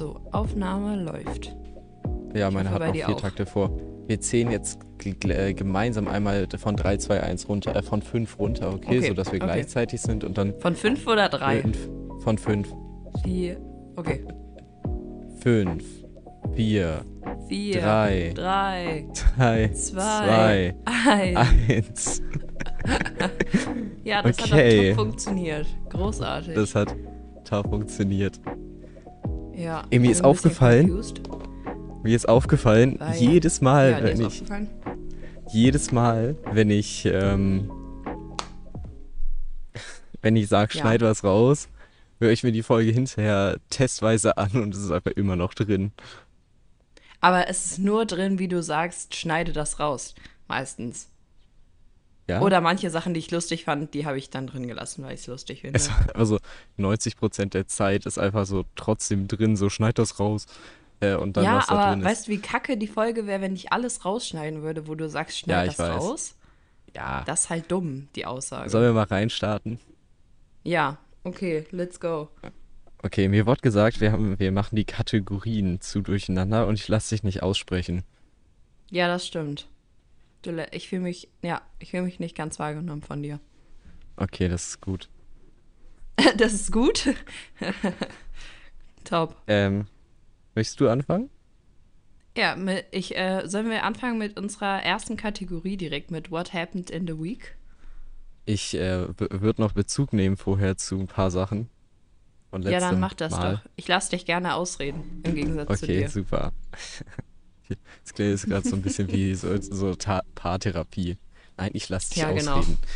So, Aufnahme läuft. Ja, meine hoffe, hat noch vier auch. Takte vor. Wir zählen jetzt äh, gemeinsam einmal von 3, 2, 1 runter, äh, von 5 runter, okay? Okay, Sodass wir okay. gleichzeitig sind und dann Von fünf oder drei? fünf, von 5. Vier. Okay. 5, 4, Vier. Drei. Drei. 3, Zwei. 2, Eins. 1. Ja, das Okay. hat top funktioniert. Großartig. Das hat top funktioniert. Ja. Ey, mir ist aufgefallen. Mir ist aufgefallen, Weil jedes Mal, Ja, wenn ich, jedes Mal, wenn ich, ähm, wenn ich sag, Ja. schneid was raus, höre ich mir die Folge hinterher testweise an und es ist einfach immer noch drin. Aber es ist nur drin, wie du sagst, schneide das raus. Meistens. Ja? Oder manche Sachen, die ich lustig fand, die habe ich dann drin gelassen, weil ich es lustig finde. Es, also 90% der Zeit ist einfach so trotzdem drin, so schneid das raus. Äh, und dann, ja, was da aber drin ist. weißt du, wie kacke die Folge wäre, wenn ich alles rausschneiden würde, wo du sagst, schneid Ja, ich das weiß. raus? Ja. Das ist halt dumm, die Aussage. Sollen wir mal reinstarten? Ja, okay, let's go. Okay, mir wurde gesagt, wir, haben, wir machen die Kategorien zu durcheinander und ich lasse dich nicht aussprechen. Ja, das stimmt. Du, ich fühle mich, ja, ich fühle mich nicht ganz wahrgenommen von dir. Okay, das ist gut. Das ist gut. Top. Ähm, möchtest du anfangen? Ja, ich, äh, sollen wir anfangen mit unserer ersten Kategorie direkt mit What Happened in the Week? Ich äh, würde noch Bezug nehmen vorher zu ein paar Sachen. Ja, dann mach das Mal. doch. Ich lasse dich gerne ausreden, im Gegensatz zu Okay, dir. super. Das klingt jetzt gerade so ein bisschen wie so, so Paartherapie. Nein, ich lasse dich Ja, genau. ausreden.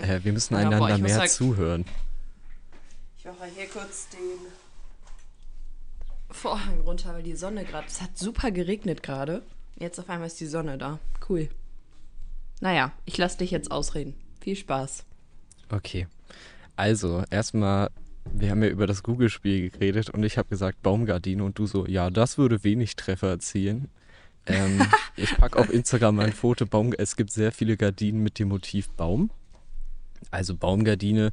Äh, wir müssen Ja, boah, einander ich muss mehr sagen- zuhören. Ich mache hier kurz den Vorhang runter, weil die Sonne gerade. Es hat super geregnet gerade. Jetzt auf einmal ist die Sonne da. Cool. Naja, ich lasse dich jetzt ausreden. Viel Spaß. Okay. Also, erstmal, wir haben ja über das Google-Spiel geredet und ich habe gesagt Baumgardine und du so, ja, das würde wenig Treffer erzielen. Ähm, ich packe auf Instagram ein Foto, Baum, es gibt sehr viele Gardinen mit dem Motiv Baum. Also Baumgardine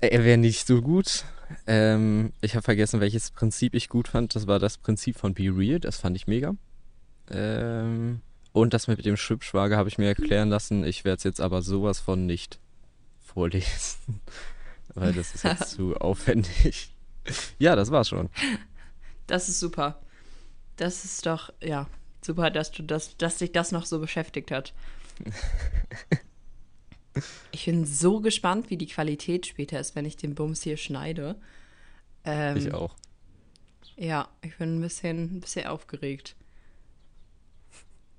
er wäre nicht so gut. Ähm, ich habe vergessen, welches Prinzip ich gut fand. Das war das Prinzip von Be Real, das fand ich mega. Ähm, und das mit dem Schwibschwager habe ich mir erklären lassen. Ich werde es jetzt aber sowas von nicht vorlesen, weil das ist jetzt zu aufwendig. Ja, das war's schon. Das ist super. Das ist doch, ja, super, dass du das, dass dich das noch so beschäftigt hat. Ich bin so gespannt, wie die Qualität später ist, wenn ich den Bums hier schneide. Ähm, Ich auch. Ja, ich bin ein bisschen, ein bisschen aufgeregt.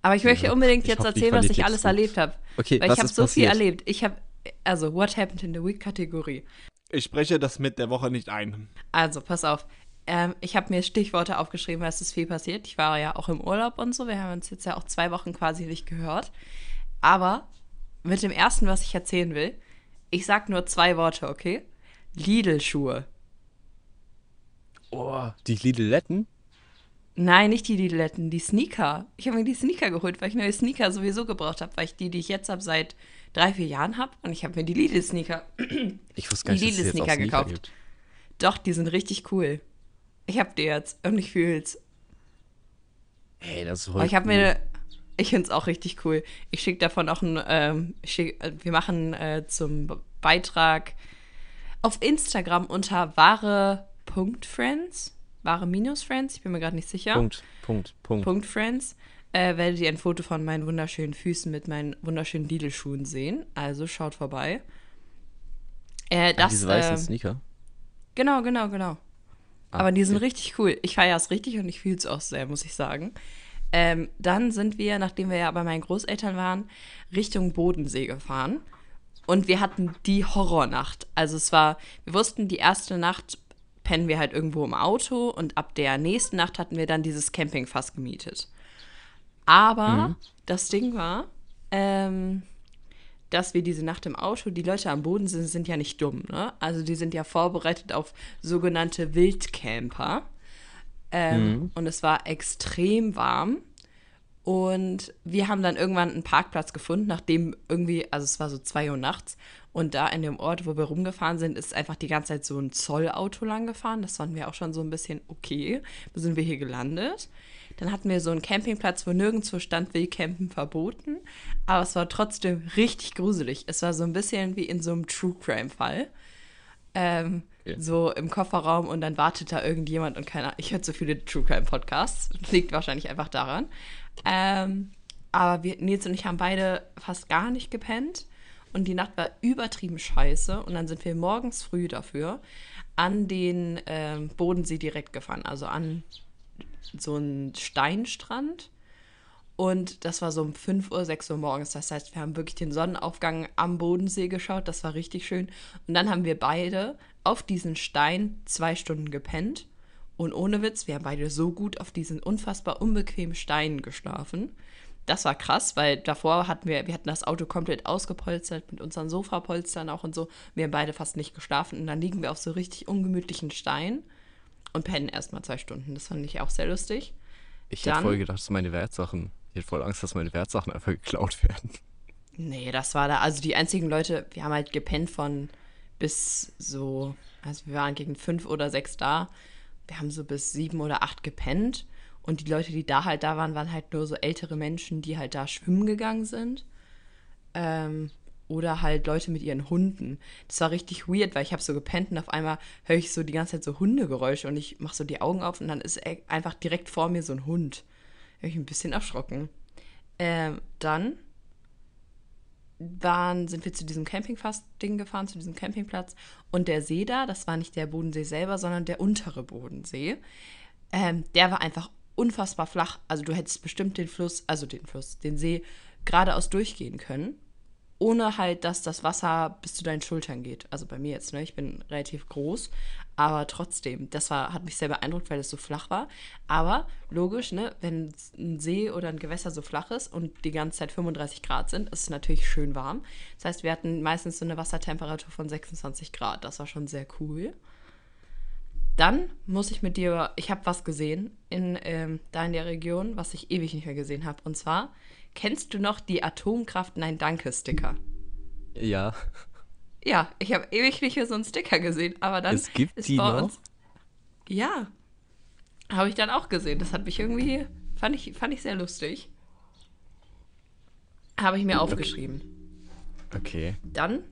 Aber ich Ja, möchte unbedingt ich jetzt hoffe, erzählen, was ich alles gut. erlebt habe. Okay, Weil was ich habe so viel passiert? erlebt. Ich habe, also, What Happened in the Week Kategorie. Ich spreche das mit der Woche nicht ein. Also, pass auf. Ähm, ich habe mir Stichworte aufgeschrieben, weil es ist viel passiert. Ich war ja auch im Urlaub und so. Wir haben uns jetzt ja auch zwei Wochen quasi nicht gehört. Aber mit dem ersten, was ich erzählen will, ich sag nur zwei Worte, okay? Lidl-Schuhe. Oh, die Lidletten? Nein, nicht die Liletten, die Sneaker. Ich habe mir die Sneaker geholt, weil ich neue Sneaker sowieso gebraucht habe, weil ich die, die ich jetzt habe, seit drei, vier Jahren habe. Und ich habe mir die Lidl-Sneaker. Ich wusste gar nicht, Die Lidl-Sneaker Sneaker gekauft. gibt. Doch, die sind richtig cool. Ich habe die jetzt und ich fühl's. Hey, das ist Aber voll ich habe cool. mir. Ich finde es auch richtig cool. Ich schicke davon auch ein. Ähm, ich schick, äh, wir machen äh, zum Be- Beitrag auf Instagram unter wahre.friends. Wahre-friends, ich bin mir gerade nicht sicher. Punkt, Punkt, Punkt. Punkt Friends, äh, werdet ihr ein Foto von meinen wunderschönen Füßen mit meinen wunderschönen Lidl-Schuhen sehen. Also schaut vorbei. Äh, das, diese weißen ähm, Sneaker. Genau, genau, genau. Ah, Aber die sind richtig cool. Ich feiere es richtig und ich fühle es auch sehr, muss ich sagen. Ähm, dann sind wir, nachdem wir ja bei meinen Großeltern waren, Richtung Bodensee gefahren. Und wir hatten die Horrornacht. Also es war, wir wussten, die erste Nacht pennen wir halt irgendwo im Auto und ab der nächsten Nacht hatten wir dann dieses Campingfass gemietet. Aber das Ding war, ähm, dass wir diese Nacht im Auto, die Leute am Boden sind, sind ja nicht dumm, ne? Also die sind ja vorbereitet auf sogenannte Wildcamper. Ähm, Und es war extrem warm. Und wir haben dann irgendwann einen Parkplatz gefunden, nachdem irgendwie, also es war so zwei Uhr nachts. Und da in dem Ort, wo wir rumgefahren sind, ist einfach die ganze Zeit so ein Zollauto lang gefahren. Das fanden wir auch schon so ein bisschen okay. Wo sind wir hier gelandet? Dann hatten wir so einen Campingplatz, wo nirgendwo stand, Wildcampen verboten. Aber es war trotzdem richtig gruselig. Es war so ein bisschen wie in so einem True Crime-Fall. Ähm, Ja. So im Kofferraum und dann wartet da irgendjemand und keiner. Ich höre zu viele True Crime Podcasts. Liegt wahrscheinlich einfach daran. Ähm, aber wir, Nils und ich haben beide fast gar nicht gepennt. Und die Nacht war übertrieben scheiße. Und dann sind wir morgens früh dafür an den ähm, Bodensee direkt gefahren. Also an so einen Steinstrand. Und das war so um 5 Uhr, 6 Uhr morgens. Das heißt, wir haben wirklich den Sonnenaufgang am Bodensee geschaut. Das war richtig schön. Und dann haben wir beide auf diesen Stein zwei Stunden gepennt. Und ohne Witz, wir haben beide so gut auf diesen unfassbar unbequemen Steinen geschlafen. Das war krass, weil davor hatten wir, wir hatten das Auto komplett ausgepolstert mit unseren Sofapolstern auch und so. Wir haben beide fast nicht geschlafen und dann liegen wir auf so richtig ungemütlichen Steinen und pennen erstmal zwei Stunden. Das fand ich auch sehr lustig. Ich Dann- hätte voll gedacht, dass meine Wertsachen. Ich hätte voll Angst, dass meine Wertsachen einfach geklaut werden. Nee, das war da. Also die einzigen Leute, wir haben halt gepennt von bis so, also wir waren gegen fünf oder sechs da. Wir haben so bis sieben oder acht gepennt. Und die Leute, die da halt da waren, waren halt nur so ältere Menschen, die halt da schwimmen gegangen sind. Ähm, oder halt Leute mit ihren Hunden. Das war richtig weird, weil ich habe so gepennt und auf einmal höre ich so die ganze Zeit so Hundegeräusche und ich mache so die Augen auf und dann ist e- einfach direkt vor mir so ein Hund. Bin ich ein bisschen erschrocken. Ähm, dann waren, sind wir zu diesem Campingfast-Ding gefahren, zu diesem Campingplatz. Und der See da, das war nicht der Bodensee selber, sondern der untere Bodensee. Ähm, der war einfach unfassbar flach. Also du hättest bestimmt den Fluss, also den Fluss, den See geradeaus durchgehen können. Ohne halt, dass das Wasser bis zu deinen Schultern geht. Also bei mir jetzt, ne? Ich bin relativ groß. Aber trotzdem, das war, hat mich sehr beeindruckt, weil es so flach war. Aber logisch, ne, wenn ein See oder ein Gewässer so flach ist und die ganze Zeit 35 Grad sind, ist es natürlich schön warm. Das heißt, wir hatten meistens so eine Wassertemperatur von 26 Grad. Das war schon sehr cool. Dann muss ich mit dir, ich habe was gesehen in, ähm, da in der Region, was ich ewig nicht mehr gesehen habe. Und zwar, kennst du noch die Atomkraft Nein Danke Sticker? Ja. Ja, ich habe ewig nicht mehr so einen Sticker gesehen, aber dann Es gibt ist die noch? uns. Ja, habe ich dann auch gesehen. Das hat mich irgendwie, fand ich, fand ich sehr lustig. Habe ich mir aufgeschrieben. Okay. Dann,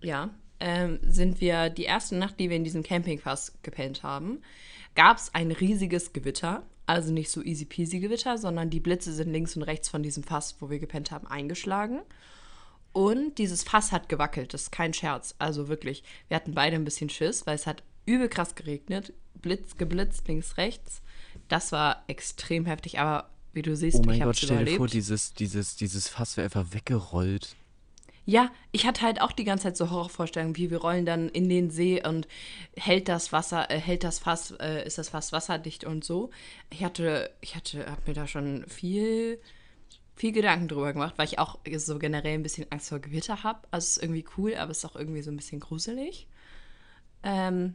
ja, ähm, sind wir die erste Nacht, die wir in diesem Campingpass gepennt haben, gab es ein riesiges Gewitter. Also nicht so easy peasy Gewitter, sondern die Blitze sind links und rechts von diesem Fass, wo wir gepennt haben, eingeschlagen. Und dieses Fass hat gewackelt, das ist kein Scherz. Also wirklich, wir hatten beide ein bisschen Schiss, weil es hat übel krass geregnet, Blitz, geblitzt links, rechts. Das war extrem heftig, aber wie du siehst, Oh ich mein habe Gott, es stell dir überlebt. vor, dieses, dieses, dieses Fass wäre einfach weggerollt. Ja, ich hatte halt auch die ganze Zeit so Horrorvorstellungen, wie wir rollen dann in den See und hält das Wasser, äh, hält das Fass, äh, ist das Fass wasserdicht und so. Ich hatte, ich hatte, hab mir da schon viel, viel Gedanken drüber gemacht, weil ich auch so generell ein bisschen Angst vor Gewitter habe. Also es ist irgendwie cool, aber es ist auch irgendwie so ein bisschen gruselig. Ähm,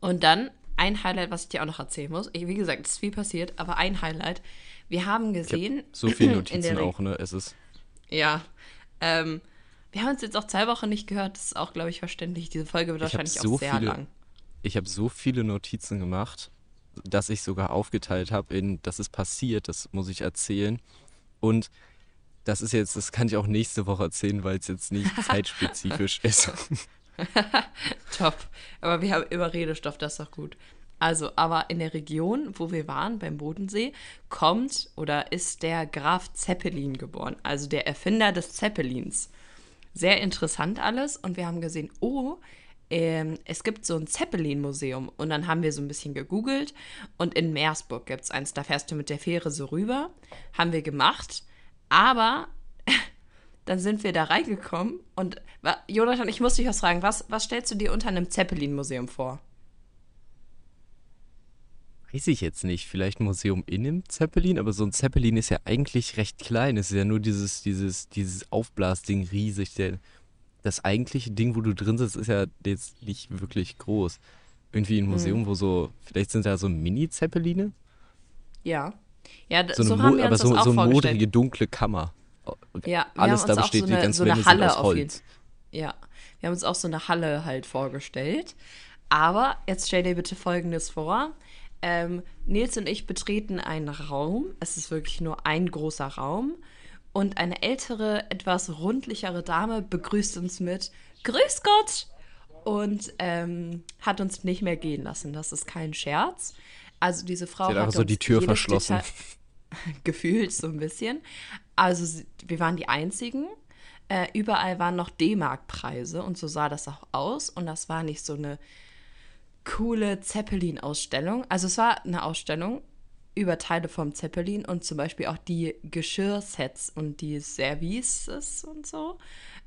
und dann ein Highlight, was ich dir auch noch erzählen muss. Ich, wie gesagt, es ist viel passiert, aber ein Highlight. Wir haben gesehen. so viele Notizen auch, ne? Es ist. ja. Ähm, wir haben uns jetzt auch zwei Wochen nicht gehört. Das ist auch, glaube ich, verständlich. Diese Folge wird Ich wahrscheinlich so auch sehr viele- lang. Ich habe so viele Notizen gemacht, dass ich sogar aufgeteilt habe in, das ist passiert, das muss ich erzählen. Und das ist jetzt, das kann ich auch nächste Woche erzählen, weil es jetzt nicht zeitspezifisch ist. Top. Aber wir haben immer Redestoff, das ist doch gut. Also, aber in der Region, wo wir waren, beim Bodensee, kommt oder ist der Graf Zeppelin geboren. Also der Erfinder des Zeppelins. Sehr interessant alles. Und wir haben gesehen, oh, ähm, es gibt so ein Zeppelin-Museum. Und dann haben wir so ein bisschen gegoogelt. Und in Meersburg gibt es eins. Da fährst du mit der Fähre so rüber. Haben wir gemacht. Aber dann sind wir da reingekommen. Und Jonathan, ich muss dich was fragen. Was, was stellst du dir unter einem Zeppelin-Museum vor? Weiß ich jetzt nicht. Vielleicht ein Museum in einem Zeppelin, aber so ein Zeppelin ist ja eigentlich recht klein. Es ist ja nur dieses, dieses, dieses Aufblasding riesig. Der, das eigentliche Ding, wo du drin sitzt, ist ja jetzt nicht wirklich groß. Irgendwie ein Museum, wo so, vielleicht sind da so Mini-Zeppeline. Ja. Ja, So eine so haben wir aber uns so, das auch so eine modrige, dunkle Kammer. Ja, Alles da besteht, so die eine, ganzen so eine Halle aus Holz. Ja, wir haben uns auch so eine Halle halt vorgestellt. Aber jetzt stell dir bitte Folgendes vor. Ähm, Nils und ich betreten einen Raum. Es ist wirklich nur ein großer Raum. Und eine ältere, etwas rundlichere Dame begrüßt uns mit Grüß Gott! Und ähm, hat uns nicht mehr gehen lassen. Das ist kein Scherz. Also diese Frau Sie hat hat so die Tür verschlossen. Detail- gefühlt so ein bisschen. Also sie- wir waren die Einzigen. Äh, überall waren noch D-Mark-Preise und so sah das auch aus. Und das war nicht so eine coole Zeppelin-Ausstellung. Also es war eine Ausstellung über Teile vom Zeppelin und zum Beispiel auch die Geschirrsets und die Services und so.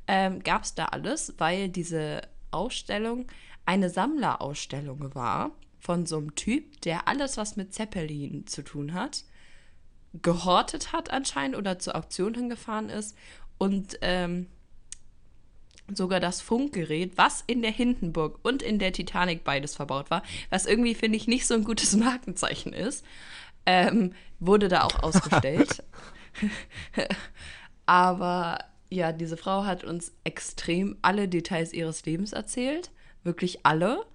Ähm, Gab es da alles, weil diese Ausstellung eine Sammlerausstellung war von so einem Typ, der alles, was mit Zeppelin zu tun hat, gehortet hat anscheinend oder zur Auktion hingefahren ist und ähm, sogar das Funkgerät, was in der Hindenburg und in der Titanic beides verbaut war, was irgendwie, finde ich, nicht so ein gutes Markenzeichen ist, ähm, wurde da auch ausgestellt. Aber ja, diese Frau hat uns extrem alle Details ihres Lebens erzählt. Wirklich alle.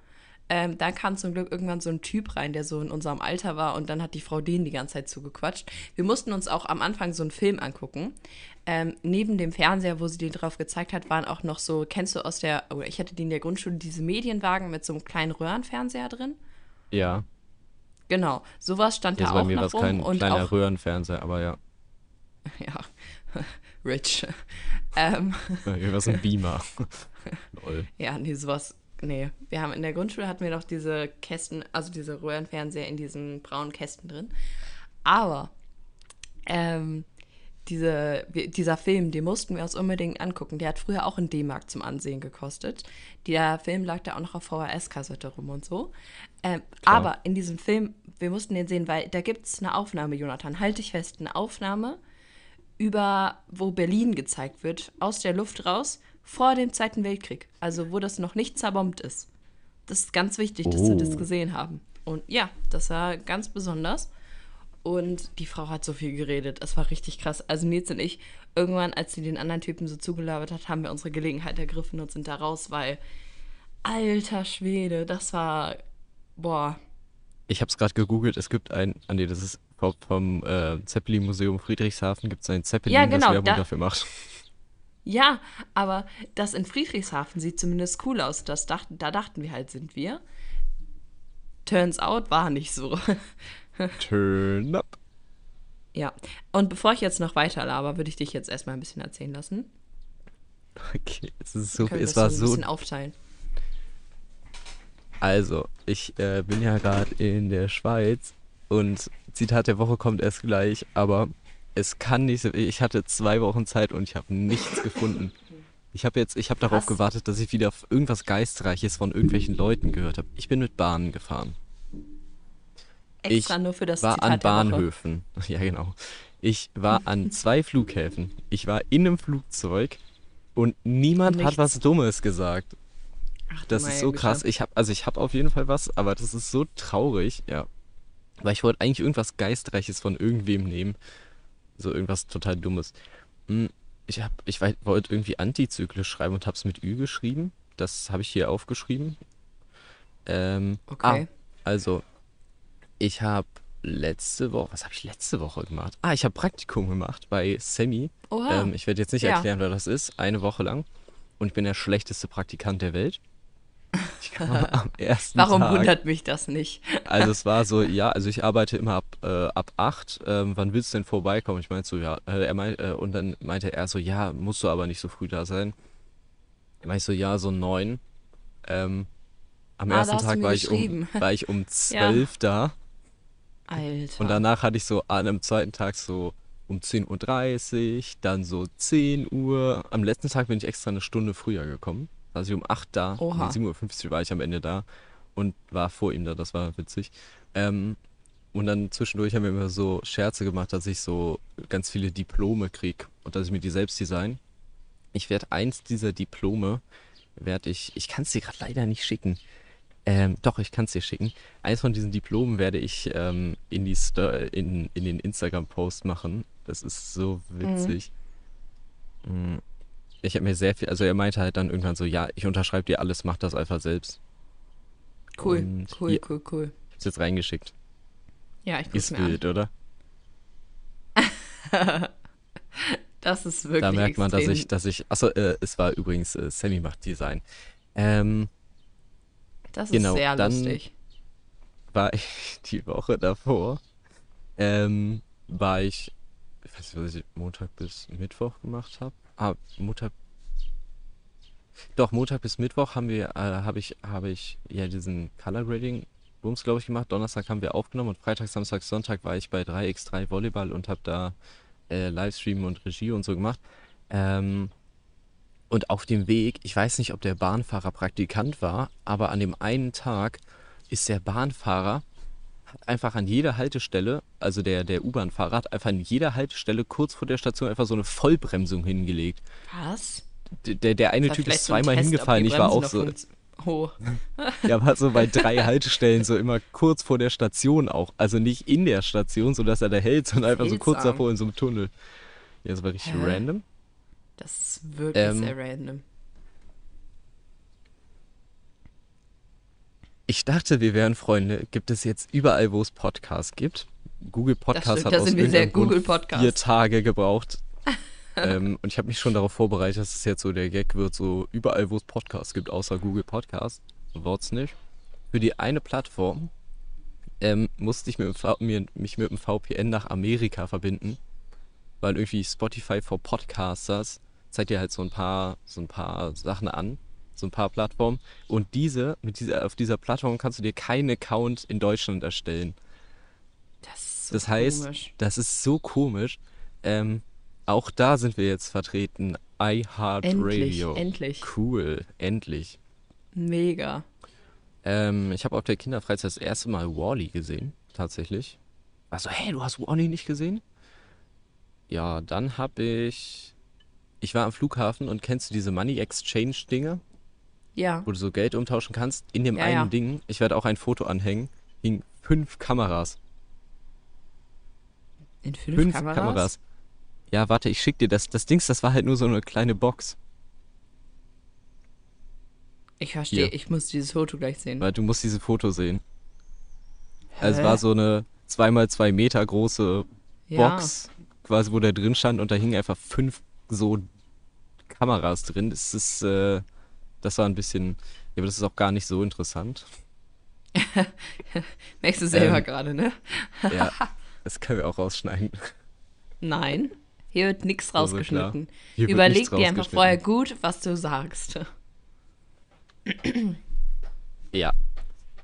Ähm, dann kam zum Glück irgendwann so ein Typ rein, der so in unserem Alter war und dann hat die Frau den die ganze Zeit zugequatscht. Wir mussten uns auch am Anfang so einen Film angucken. Ähm, neben dem Fernseher, wo sie den drauf gezeigt hat, waren auch noch so, kennst du aus der, oder ich hatte die in der Grundschule, diese Medienwagen mit so einem kleinen Röhrenfernseher drin? Ja, Genau, sowas stand also da bei auch mir war noch es rum kein kleiner auch, Röhrenfernseher, aber ja, ja, rich. ähm, war es ein Beamer. Lol. Ja, nee, sowas. Nee, wir haben in der Grundschule hatten wir noch diese Kästen, also diese Röhrenfernseher in diesen braunen Kästen drin. Aber ähm, diese, dieser Film, den mussten wir uns unbedingt angucken. Der hat früher auch in D-Mark zum Ansehen gekostet. Der Film lag da auch noch auf VHS-Kassette rum und so. Ähm, aber in diesem Film, wir mussten den sehen, weil da gibt es eine Aufnahme, Jonathan. Halte dich fest, eine Aufnahme über, wo Berlin gezeigt wird, aus der Luft raus, vor dem Zweiten Weltkrieg. Also wo das noch nicht zerbombt ist. Das ist ganz wichtig, dass wir das Oh. gesehen haben. Und ja, das war ganz besonders. Und die Frau hat so viel geredet. Es war richtig krass. Also Nils und ich, irgendwann, als sie den anderen Typen so zugelabert hat, haben wir unsere Gelegenheit ergriffen und sind da raus, weil, alter Schwede, das war, boah, Ich habe es gerade gegoogelt, es gibt ein, ah nee, das ist vom, vom äh, Zeppelin-Museum Friedrichshafen, gibt es ein Zeppelin, Ja, genau, das Werbung da- dafür macht. Ja, aber das in Friedrichshafen sieht zumindest cool aus. Das dachten, da dachten wir halt, sind wir. Turns out war nicht so. Turn up. ja. Und bevor ich jetzt noch weiter laber, würde ich dich jetzt erstmal ein bisschen erzählen lassen. Okay, es ist so, es war so ein bisschen aufteilen. Also, ich äh, bin ja gerade in der Schweiz und Zitat der Woche kommt erst gleich, aber es kann nicht, ich hatte zwei Wochen Zeit und ich habe nichts gefunden. Ich habe jetzt, ich habe darauf gewartet, dass ich wieder auf irgendwas Geistreiches von irgendwelchen Leuten gehört habe. Ich bin mit Bahnen gefahren. Extra nur für das war Zitat an. Bahnhöfen. Ja, genau. Ich war an zwei Flughäfen. Ich war in einem Flugzeug und niemand hat Nichts. was Dummes gesagt. Ach, Das ist so Güte. krass. Ich habe also ich habe auf jeden Fall was, aber das ist so traurig, ja. Weil ich wollte eigentlich irgendwas geistreiches von irgendwem nehmen, so irgendwas total dummes. Hm, Ich habe ich wollte irgendwie antizyklisch schreiben und habe es mit Ü geschrieben. Das habe ich hier aufgeschrieben. Ähm, Okay. Ah, also ich habe letzte Woche, was habe ich letzte Woche gemacht? Ah, ich habe Praktikum gemacht bei Semi. Oha. Ähm, ich werde jetzt nicht Ja. erklären, wer das ist. Eine Woche lang. Und ich bin der schlechteste Praktikant der Welt. Ich kam am ersten Warum Tag. wundert mich das nicht? Also es war so, ja, also ich arbeite immer ab, äh, ab 8. Ähm, wann willst du denn vorbeikommen? Ich meinte so, ja. Äh, er meint, äh, und dann meinte er so, ja, musst du aber nicht so früh da sein. Meinte ich so, ja, so 9. Ähm, am Ah, ersten Tag war ich, um, war ich um 12 da. Alter. Und danach hatte ich so an einem zweiten Tag so um 10.30 Uhr, dann so 10 Uhr. Am letzten Tag bin ich extra eine Stunde früher gekommen. Also um 8 da. Oha. Um 7.50 Uhr war ich am Ende da und war vor ihm da. Das war witzig. Ähm, und dann zwischendurch haben wir immer so Scherze gemacht, dass ich so ganz viele Diplome krieg und dass ich mir die selbst design. Ich werde eins dieser Diplome, werde ich, ich kann es dir gerade leider nicht schicken. Ähm, doch, ich kann es dir schicken. Eins von diesen Diplomen werde ich ähm, in, die Sto in, in den Instagram-Post machen. Das ist so witzig. Mm. Ich habe mir sehr viel, also er meinte halt dann irgendwann so, ja, ich unterschreibe dir alles, mach das einfach selbst. Cool, Und cool, cool, cool. Ich hab's jetzt reingeschickt. Ja, ich guck's Ist mir an. wild, oder? Das ist wirklich Da merkt man, dass extrem. ich, dass ich, achso, äh, es war übrigens äh, Sammy macht Design. Ähm, Das ist genau, sehr dann- lustig. war ich die Woche davor, ähm, war ich, ich weiß nicht, was ich Montag bis Mittwoch gemacht habe. Ah, Montag. Doch, Montag bis Mittwoch haben wir, äh, habe ich, habe ich ja diesen Color Grading Booms, glaube ich, gemacht. Donnerstag haben wir aufgenommen und Freitag, Samstag, Sonntag war ich bei 3x3 Volleyball und habe da äh, Livestream und Regie und so gemacht. Ähm, und auf dem Weg, ich weiß nicht, ob der Bahnfahrer Praktikant war, aber an dem einen Tag ist der Bahnfahrer einfach an jeder Haltestelle, also der, der U-Bahn-Fahrer hat einfach an jeder Haltestelle kurz vor der Station einfach so eine Vollbremsung hingelegt. Was? Der, der eine Typ ist so zweimal ob hingefallen, ich war auch so. Oh, Ja, war so bei drei Haltestellen so immer kurz vor der Station auch. Also nicht in der Station, sodass er da hält, sondern einfach so kurz davor in so einem Tunnel. Ja, das war richtig Hä? random. das ist wirklich Ähm, sehr random. Ich dachte, wir wären Freunde. Gibt es jetzt überall, wo es Podcasts gibt? Google Podcast stimmt, hat aus irgendeinem Grund Google Podcast. vier Tage gebraucht. ähm, und ich habe mich schon darauf vorbereitet, dass es jetzt so der Gag wird, so überall, wo es Podcasts gibt, außer Google Podcast. Wort's nicht. Für die eine Plattform ähm, musste ich mit mir, mich mit dem VPN nach Amerika verbinden, weil irgendwie Spotify for Podcasters zeigt dir halt so ein paar, so ein paar Sachen an, so ein paar Plattformen. Und diese, mit dieser, auf dieser Plattform kannst du dir keinen Account in Deutschland erstellen. Das ist so Das heißt, komisch. das ist so komisch. Ähm, auch da sind wir jetzt vertreten. Endlich, iHeartRadio. endlich. Cool, endlich. Mega. Ähm, ich habe auf der Kinderfreizeit das erste Mal Wally gesehen, tatsächlich. Also, hey, du hast Wally nicht gesehen? Ja, dann habe ich. Ich war am Flughafen und kennst du diese Money Exchange Dinge, Ja. wo du so Geld umtauschen kannst? In dem Ja, einen ja. Ding, ich werde auch ein Foto anhängen, hingen fünf Kameras. In fünf, Fünf Kameras? Kameras. Ja, warte, ich schick dir das. Das Dings, das war halt nur so eine kleine Box. Ich verstehe, Hier. ich muss dieses Foto gleich sehen. Weil du musst diese Foto sehen. Also es Hä? war so eine 2x2 Meter große Ja. Box, quasi, wo der drin stand und da hingen einfach fünf so Kameras drin. Das ist, äh, das war ein bisschen, ja, aber das ist auch gar nicht so interessant. Merkst du selber Ähm. gerade, ne? Ja, das können wir auch rausschneiden. Nein. Hier wird nichts Also klar. rausgeschnitten. Wird Überleg nichts dir einfach vorher gut, was du sagst. Ja.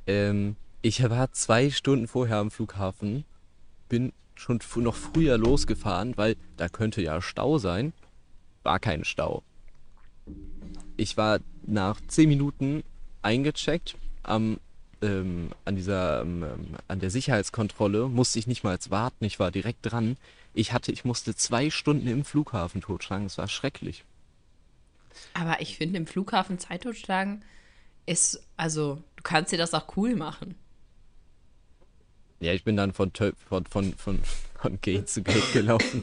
Ähm, ich war zwei Stunden vorher am Flughafen, bin schon noch früher losgefahren, weil da könnte ja Stau sein. War kein Stau. Ich war nach zehn Minuten eingecheckt am, ähm, an dieser, ähm, an der Sicherheitskontrolle, musste ich nicht mal warten, ich war direkt dran. Ich hatte, ich musste zwei Stunden im Flughafen totschlagen, es war schrecklich. Aber ich finde, im Flughafen Zeit totschlagen ist, also, du kannst dir das auch cool machen. Ja, ich bin dann von, von, von, von, von Gate zu Gate gelaufen.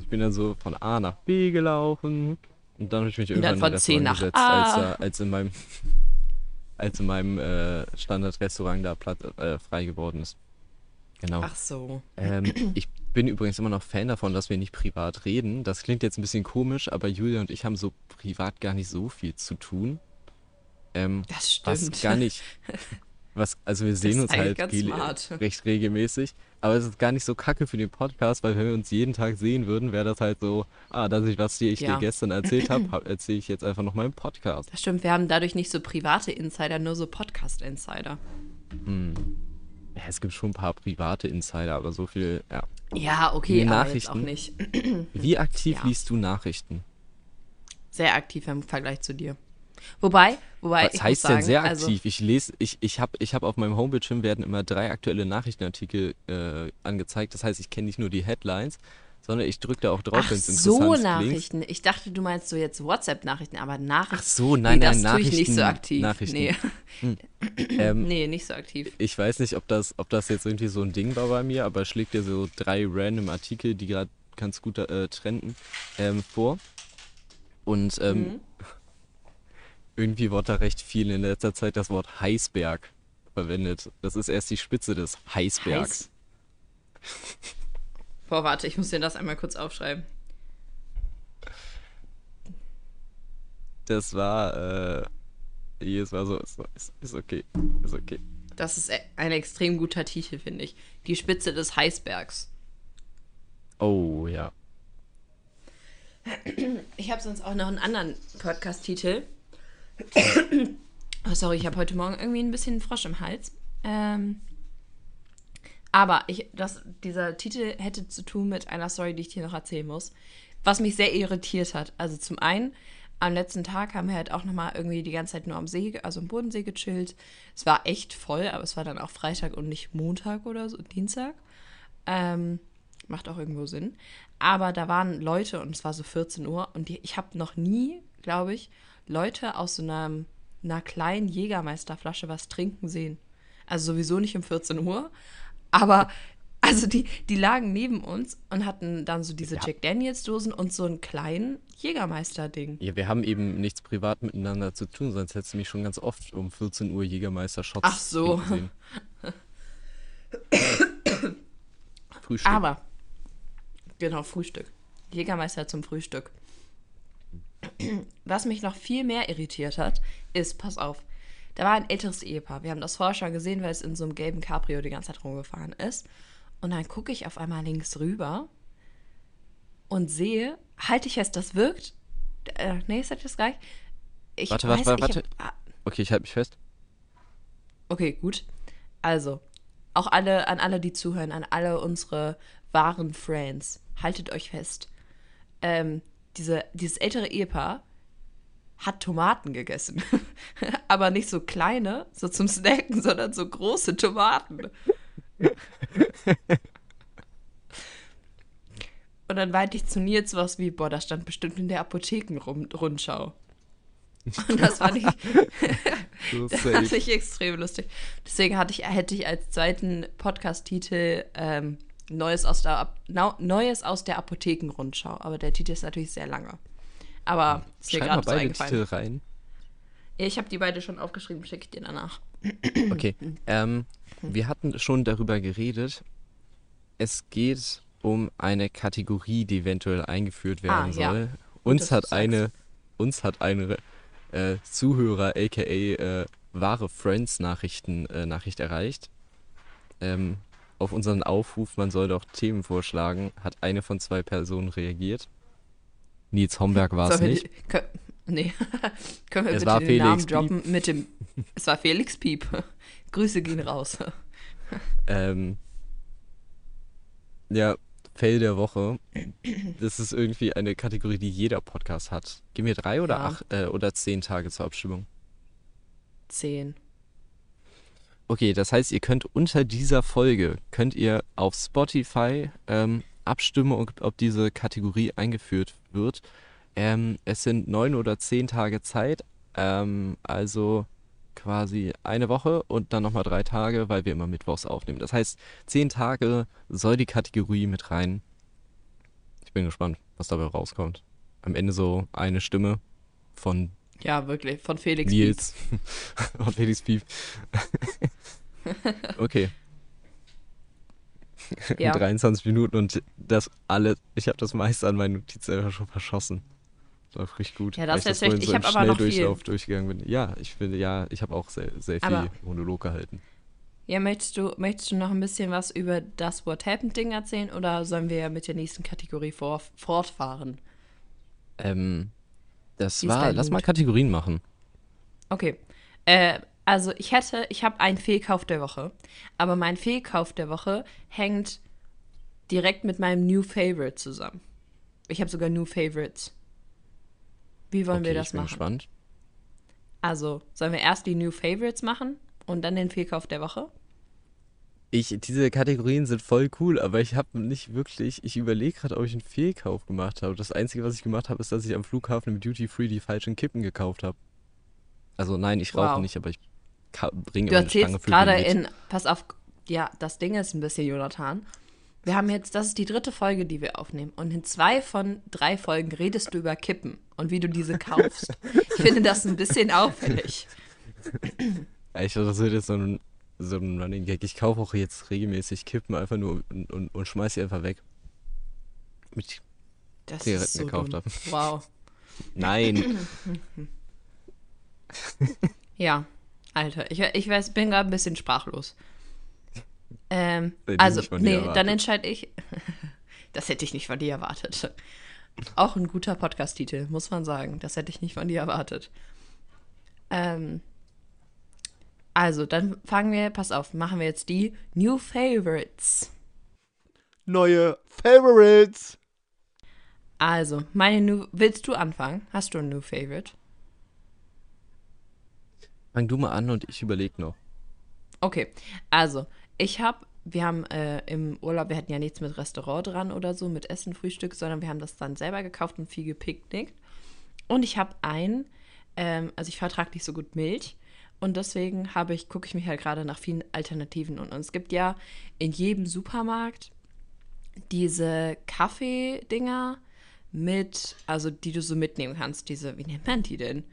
Ich bin dann so von A nach B gelaufen und dann habe ich mich Und irgendwann von C nach Restaurant A. gesetzt, als, äh, als in meinem, als in meinem äh, Standardrestaurant da Platz, äh, frei geworden ist. Genau. Ach so. Ähm, ich bin übrigens immer noch Fan davon, dass wir nicht privat reden. Das klingt jetzt ein bisschen komisch, aber Julia und ich haben so privat gar nicht so viel zu tun. Ähm, Das was stimmt. gar nicht. Was, also wir sehen ist uns halt viel, recht regelmäßig. Aber es ist gar nicht so kacke für den Podcast, weil wenn wir uns jeden Tag sehen würden, wäre das halt so, ah, dass ich, was dir ich Ja. dir gestern erzählt habe, hab, erzähle ich jetzt einfach noch mal im Podcast. Das stimmt, wir haben dadurch nicht so private Insider, nur so Podcast-Insider. Ja, es gibt schon ein paar private Insider, aber so viel, ja. Ja, okay, Die aber auch Nachrichten? nicht. Wie aktiv Ja. liest du Nachrichten? Sehr aktiv im Vergleich zu dir. Wobei, wobei, Was ich heißt sagen, denn sehr also, aktiv? ich lese, ich, ich habe ich hab auf meinem Homebildschirm werden immer drei aktuelle Nachrichtenartikel äh, angezeigt. Das heißt, ich kenne nicht nur die Headlines, sondern ich drücke da auch drauf, wenn es so, interessant klingt. Nachrichten. Ich dachte, du meinst so jetzt WhatsApp-Nachrichten, aber Nachrichten. Ach so, nein, nee, nein, das tue ich nicht so Nachrichten- aktiv. Nachrichten. Nee. Ähm, nee, nicht so aktiv. Ich weiß nicht, ob das, ob das jetzt irgendwie so ein Ding war bei mir, aber schlägt dir so drei random Artikel, die gerade ganz gut äh, trenden, ähm, vor. Und ähm, Mhm. Irgendwie wurde da recht viel in letzter Zeit das Wort Heißberg verwendet. Das ist erst die Spitze des Heißbergs. Heiß. Boah, warte, ich muss dir das einmal kurz aufschreiben. Das war, äh, es war so, ist, ist, ist okay, ist okay. Das ist e- ein extrem guter Titel, finde ich. Die Spitze des Heißbergs. Oh, ja. Ich habe sonst auch noch einen anderen Podcast-Titel. oh, sorry, ich habe heute Morgen irgendwie ein bisschen Frosch im Hals. Ähm, aber ich, das, dieser Titel hätte zu tun mit einer Story, die ich dir noch erzählen muss. Was mich sehr irritiert hat. Also zum einen, am letzten Tag haben wir halt auch nochmal irgendwie die ganze Zeit nur am See, also am Bodensee gechillt. Es war echt voll, aber es war dann auch Freitag und nicht Montag oder so, Dienstag. Ähm, macht auch irgendwo Sinn. Aber da waren Leute und es war so 14 Uhr und die, ich habe noch nie, glaube ich, Leute aus so einer, einer kleinen Jägermeisterflasche was trinken sehen. Also sowieso nicht um 14 Uhr, aber also die, die lagen neben uns und hatten dann so diese Jack Daniels Dosen und so einen kleinen Jägermeister-Ding. Ja, wir haben eben nichts privat miteinander zu tun, sonst hättest du mich schon ganz oft um 14 Uhr Jägermeister-Shots Ach so. Frühstück. Aber, genau, Frühstück. Jägermeister zum Frühstück. Was mich noch viel mehr irritiert hat, ist, pass auf, da war ein älteres Ehepaar. Wir haben das vorher schon gesehen, weil es in so einem gelben Cabrio die ganze Zeit rumgefahren ist. Und dann gucke ich auf einmal links rüber und sehe, halte ich fest, das wirkt. Äh, nee, sag das gleich. Ich Warte, weiß, warte, warte. Hab, ah, Okay, ich halte mich fest. Okay, gut. Also, auch alle, an alle, die zuhören, an alle unsere wahren Friends, haltet euch fest. Ähm, diese, dieses ältere Ehepaar hat Tomaten gegessen. Aber nicht so kleine, so zum Snacken, sondern so große Tomaten. Und dann meinte ich zu Nils was wie, boah, das stand bestimmt in der Apothekenrundschau. Und das fand ich, das fand ich extrem lustig. Deswegen hatte ich, hätte ich als zweiten Podcast-Titel ähm, Neues, aus der, Nau- Neues aus der Apothekenrundschau. Aber der Titel ist natürlich sehr lange. Aber ist mir gerade so beide eingefallen. Titel rein. Ja, Ich habe die beide schon aufgeschrieben, schicke ich dir danach. Okay. Ähm, wir hatten schon darüber geredet. Es geht um eine Kategorie, die eventuell eingeführt werden Ah, ja. soll. dass Uns hat eine, uns hat eine äh, Zuhörer, aka äh, wahre Friends-Nachrichten äh, Nachricht erreicht. Ähm, auf unseren Aufruf, man soll doch Themen vorschlagen, hat eine von zwei Personen reagiert. Nils Homberg war es wir nicht. die- Kö nee. Können wir Es bitte war den Felix Namen Piep. droppen mit dem. Es war Felix Piep. Grüße gehen raus. Ähm, ja, Fail der Woche. Das ist irgendwie eine Kategorie, die jeder Podcast hat. Gib mir drei oder Ja. acht äh, oder zehn Tage zur Abstimmung. Zehn. Okay, das heißt, ihr könnt unter dieser Folge könnt ihr auf Spotify ähm, abstimmen, ob, diese Kategorie eingeführt wird. Ähm, es sind neun oder zehn Tage Zeit, ähm, also quasi eine Woche und dann nochmal drei Tage, weil wir immer mittwochs aufnehmen. Das heißt, zehn Tage soll die Kategorie mit rein. Ich bin gespannt, was dabei rauskommt. Am Ende so eine Stimme von Ja, wirklich. Von Felix. Nils und Felix Piep. okay. Ja. 23 Minuten und das alle, ich habe das meiste an meinen Notizen einfach schon verschossen. Das war richtig gut. Ja, das ist vorhin echt- so ich im hab aber noch viel. Durchgegangen bin. Ja, ich finde, ja, ich habe auch sehr, sehr viel Aber- Monolog gehalten. Ja, möchtest du, möchtest du noch ein bisschen was über das What Happened-Ding erzählen oder sollen wir mit der nächsten Kategorie vor, fortfahren? Ähm, das war, lass mal? Kategorien machen. Okay. Äh, also ich hätte, ich habe einen Fehlkauf der Woche, aber mein Fehlkauf der Woche hängt direkt mit meinem New Favorite zusammen. Ich habe sogar New Favorites. Wie wollen okay, wir das ich bin machen? gespannt. Also, sollen wir erst die New Favorites machen und dann den Fehlkauf der Woche? Ich, diese Kategorien sind voll cool, aber ich habe nicht wirklich, ich überlege gerade, ob ich einen Fehlkauf gemacht habe. Das Einzige, was ich gemacht habe, ist, dass ich am Flughafen im Duty Free die falschen Kippen gekauft habe. Also nein, ich rauche Wow. nicht, aber ich bringe Du immer eine Stange erzählst für gerade in, pass auf, ja, das Ding ist ein bisschen, Jonathan. Wir haben jetzt, das ist die dritte Folge, die wir aufnehmen. Und in zwei von drei Folgen redest du über Kippen und wie du diese kaufst. Ich finde das ein bisschen auffällig. Ich dachte, das wird jetzt so ein, so ein Running Gag. Ich kaufe auch jetzt regelmäßig Kippen einfach nur und, und, und schmeiß sie einfach weg. Mit Das Zigaretten so gekauft dumm. habe. Wow. Nein. Ja, Alter, ich, ich weiß, bin gerade ein bisschen sprachlos. Ähm, also, nee, erwartet. dann entscheide ich. das hätte ich nicht von dir erwartet. Auch ein guter Podcast-Titel, muss man sagen. Das hätte ich nicht von dir erwartet. Ähm, also, dann fangen wir, pass auf, machen wir jetzt die New Favorites. Neue Favorites. Also, meine New. Willst du anfangen? Hast du ein New Favorite? Fang du mal an und ich überlege noch. Okay, also ich habe, wir haben äh, im Urlaub, wir hatten ja nichts mit Restaurant dran oder so, mit Essen, Frühstück, sondern wir haben das dann selber gekauft und viel gepicknickt. Und ich habe ein, ähm, also ich vertrage nicht so gut Milch und deswegen habe ich, gucke ich mich halt gerade nach vielen Alternativen und, und es gibt ja in jedem Supermarkt diese Kaffeedinger mit, also die du so mitnehmen kannst, diese, wie nennt man die denn?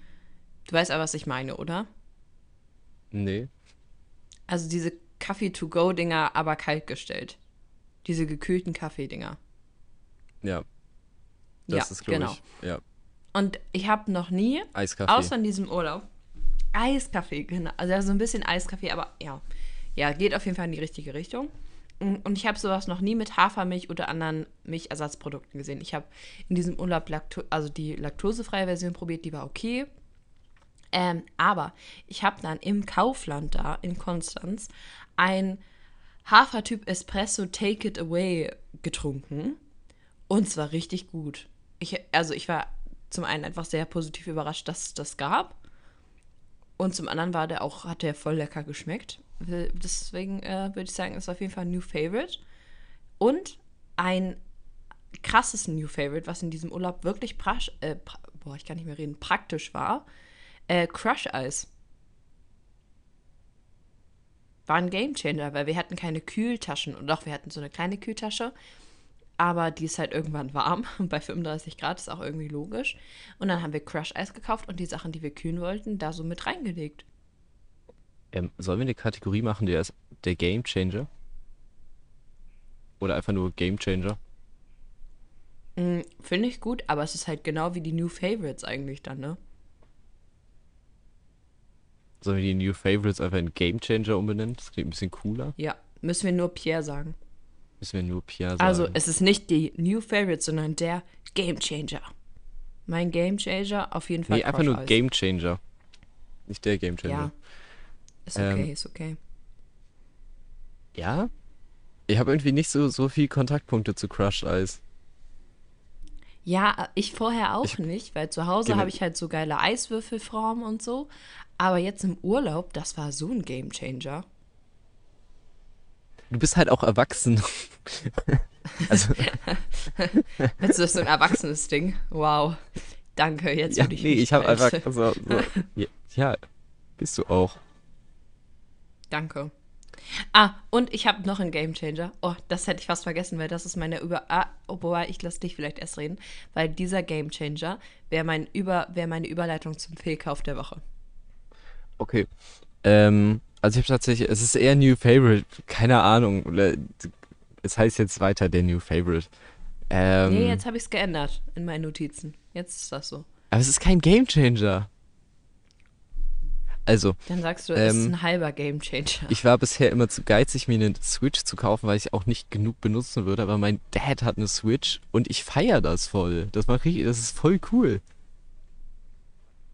Du weißt aber, was ich meine, oder? Nee. Also diese Kaffee-to-go-Dinger, aber kalt gestellt. Diese gekühlten Kaffeedinger. Ja. Das Ja, ist, glaube genau. ich. Ja. Und ich habe noch nie, Eiskaffee. außer in diesem Urlaub, Eiskaffee, genau. Also so ein bisschen Eiskaffee, aber ja. Ja, geht auf jeden Fall in die richtige Richtung. Und ich habe sowas noch nie mit Hafermilch oder anderen Milchersatzprodukten gesehen. Ich habe in diesem Urlaub Lacto also die laktosefreie Version probiert, die war okay. Ähm, aber ich habe dann im Kaufland da in Konstanz ein Hafertyp Espresso Take It Away getrunken. Und zwar richtig gut. Ich, also ich war zum einen einfach sehr positiv überrascht, dass es das gab. Und zum anderen war der auch, hat der voll lecker geschmeckt. Deswegen äh, würde ich sagen, ist auf jeden Fall ein New Favorite. Und ein krasses New Favorite, was in diesem Urlaub wirklich prasch, äh, pra boah, ich kann nicht mehr reden, praktisch war. Äh, Crush Eis. War ein Gamechanger, weil wir hatten keine Kühltaschen. Und doch, wir hatten so eine kleine Kühltasche. Aber die ist halt irgendwann warm. Und bei 35 Grad ist auch irgendwie logisch. Und dann haben wir Crush Eis gekauft und die Sachen, die wir kühlen wollten, da so mit reingelegt. Ähm, sollen wir eine Kategorie machen, der ist der Game Changer? Oder einfach nur Game Changer? Mm, Finde ich gut, aber es ist halt genau wie die New Favorites eigentlich dann, ne? Sollen wir die New Favorites einfach in Game Changer umbenennen? Das klingt ein bisschen cooler. Ja, müssen wir nur Pierre sagen. Müssen wir nur Pierre sagen. Also, es ist nicht die New Favorites, sondern der Game Changer. Mein Game Changer auf jeden Fall. nee, einfach Crush nur Eis. Game Changer. Nicht der Game Changer. Ja. Ist okay, Ähm, ist okay. Ja? Ich habe irgendwie nicht so, so viel Kontaktpunkte zu Crushed Eis. Ja, ich vorher auch Ich- nicht, weil zu Hause habe ich halt so geile Eiswürfelformen und so. Aber jetzt im Urlaub, das war so ein Game Changer. Du bist halt auch erwachsen. also, Jetzt ist das so ein erwachsenes Ding. Wow. Danke, jetzt ja, würde ich nee, ich habe einfach so, so ja, bist du auch. Danke. Ah, und ich habe noch einen Game Changer. Oh, das hätte ich fast vergessen, weil das ist meine Über... Ah, obwohl, ich lasse dich vielleicht erst reden. Weil dieser Game Changer wäre mein Über... wär meine Überleitung zum Fehlkauf der Woche. Okay. Ähm, also ich habe tatsächlich, es ist eher New Favorite, keine Ahnung. Es heißt jetzt weiter der New Favorite. Ähm, nee, jetzt habe ich es geändert in meinen Notizen. Jetzt ist das so. aber es ist kein Game Changer. Also, Dann sagst du, es ist Ähm, ein halber Game Changer. ich war bisher immer zu geizig, mir eine Switch zu kaufen, weil ich auch nicht genug benutzen würde. Aber mein Dad hat eine Switch und ich feiere das voll. Das, macht richtig, das ist voll cool.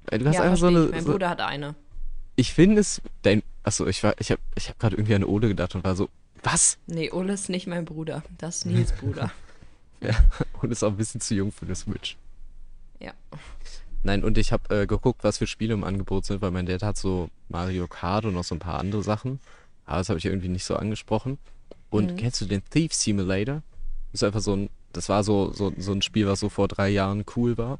Weil Du hast ja, einfach so eine. ich. Mein so, Bruder hat eine. ich finde es. Dein, achso, ich war, ich habe ich hab gerade irgendwie an Ole gedacht und war so, was? Nee, Ole ist nicht mein Bruder. Das ist Nils Bruder. Ja, und ist auch ein bisschen zu jung für eine Switch. Ja. Nein, und ich habe äh, geguckt, was für Spiele im Angebot sind, weil mein Dad hat so Mario Kart und noch so ein paar andere Sachen. Aber das habe ich irgendwie nicht so angesprochen. Und Mhm. kennst du den Thief Simulator? Das ist einfach so ein, das war so, so, so ein Spiel, was so vor drei Jahren cool war.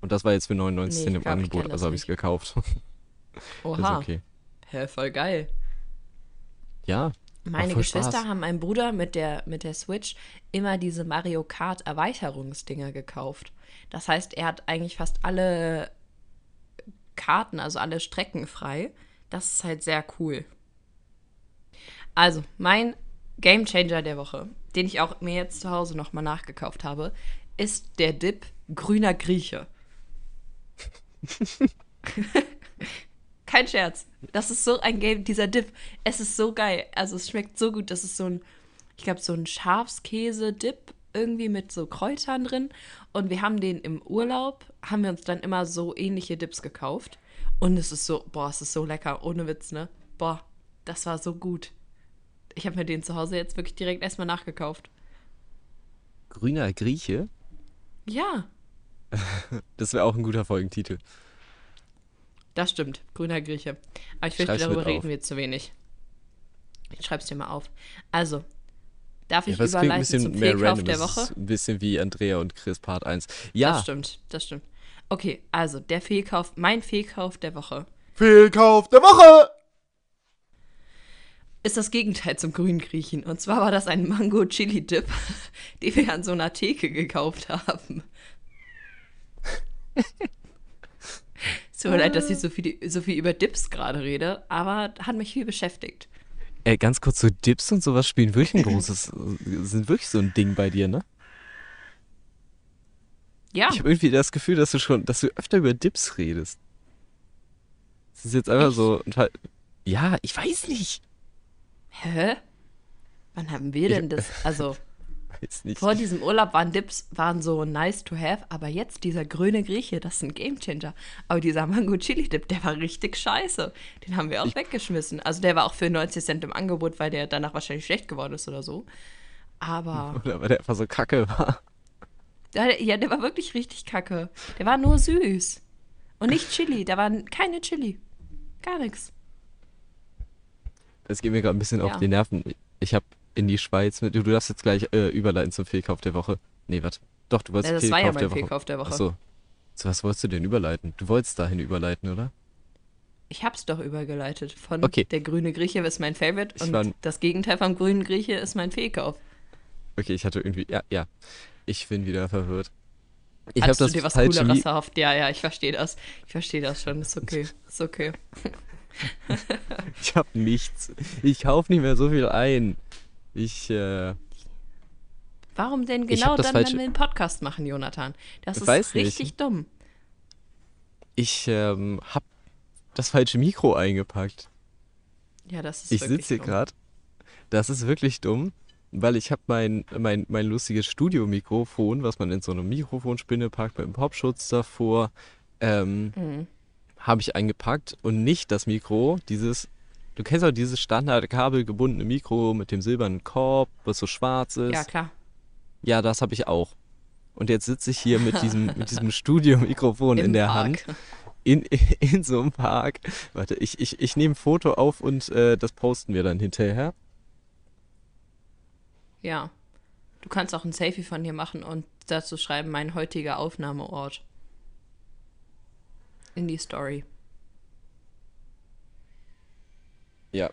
Und das war jetzt für 99 Nee, Cent im Angebot, also habe ich es gekauft. Das ist Oha. okay. Hä, voll geil. Ja. Meine Geschwister Spaß. haben meinem Bruder mit der, mit der Switch immer diese Mario Kart Erweiterungsdinger gekauft. Das heißt, er hat eigentlich fast alle Karten, also alle Strecken frei. Das ist halt sehr cool. Also, mein Game Changer der Woche, den ich auch mir jetzt zu Hause nochmal nachgekauft habe, ist der Dip Grüner Grieche. Kein Scherz. Das ist so ein Game, dieser Dip. Es ist so geil. Also es schmeckt so gut. Das ist so ein, ich glaube, so ein Schafskäse-Dip irgendwie mit so Kräutern drin. Und wir haben den im Urlaub, haben wir uns dann immer so ähnliche Dips gekauft. Und es ist so, boah, es ist so lecker. Ohne Witz, ne? Boah, das war so gut. Ich habe mir den zu Hause jetzt wirklich direkt erstmal nachgekauft. Grüner Grieche? Ja, Das wäre auch ein guter Folgentitel. Das stimmt. Grüner Grieche. Aber ich fürchte, darüber reden auf. wir zu wenig. Ich schreib's dir mal auf. Also, darf ich Ja, das klingt ein überleiten bisschen zum mehr Fehlkauf random. der Woche? ist ein bisschen wie Andrea und Chris Part 1. Ja, Das stimmt, das stimmt. Okay, also der Fehlkauf, mein Fehlkauf der Woche Fehlkauf der Woche! ist das Gegenteil zum grünen Griechen. Und zwar war das ein Mango Chili Dip, den wir an so einer Theke gekauft haben. Es tut mir leid, dass ich so viel, so viel über Dips gerade rede, aber hat mich viel beschäftigt. Ey, ganz kurz, so Dips und sowas spielen wirklich ein großes, sind wirklich so ein Ding bei dir, ne? Ja, Ich habe irgendwie das Gefühl, dass du schon, dass du öfter über Dips redest. Das ist jetzt einfach Echt? so. Teil- Ja, ich weiß nicht. hä? Wann haben wir denn das? Also, Weiß nicht. vor diesem Urlaub waren Dips, waren so nice to have, aber jetzt dieser grüne Grieche, das ist ein Gamechanger. Aber dieser Mango Chili Dip, der war richtig scheiße. Den haben wir auch weggeschmissen. Also der war auch für 90 Cent im Angebot, weil der danach wahrscheinlich schlecht geworden ist oder so. Aber, Oder weil der einfach so kacke war. ja, ja, der war wirklich richtig kacke. Der war nur süß. Und nicht Chili, da waren keine Chili. Gar nichts. Das geht mir gerade ein bisschen auf Ja. die Nerven. Ich habe in die Schweiz mit. Du, du darfst jetzt gleich äh, überleiten zum Fehlkauf der Woche. Nee, warte. Doch, du wolltest Ja, das Fehlkauf war ja der mein Woche. Fehlkauf der Woche. Achso. Zu was wolltest du denn überleiten? Du wolltest dahin überleiten, oder? Ich hab's doch übergeleitet. Von Okay. der grüne Grieche ist mein Favorite und war- das Gegenteil vom grünen Grieche ist mein Fehlkauf. Okay, ich hatte irgendwie. Ja, ja. Ich bin wieder verwirrt. Ich habe das du dir was falsche Cooleres erhofft? Ja, ja, ich verstehe das. Ich verstehe das schon. Ist okay. Ist okay. Ich habe nichts. Ich kaufe nicht mehr so viel ein. Ich, äh, Warum denn Ich genau dann, falsche- wenn wir einen Podcast machen, Jonathan? Das Ich ist weiß nicht. richtig dumm. ich ähm, habe das falsche Mikro eingepackt. Ja, das ist Ich wirklich sitze hier gerade. Das ist wirklich dumm, weil ich habe mein, mein, mein lustiges Studiomikrofon, was man in so eine Mikrofonspinne packt mit einem Popschutz davor, ähm, Mhm. habe ich eingepackt und nicht das Mikro, dieses, du kennst auch dieses Standard kabelgebundene Mikro mit dem silbernen Korb, was so schwarz ist. Ja, klar. Ja, das habe ich auch. Und jetzt sitze ich hier mit diesem, mit diesem Studiomikrofon in der Park. Hand in, in so einem Park. Warte, ich, ich, ich nehme ein Foto auf und äh, das posten wir dann hinterher. Ja. Du kannst auch ein Selfie von dir machen und dazu schreiben, mein heutiger Aufnahmeort. In die Story. Ja.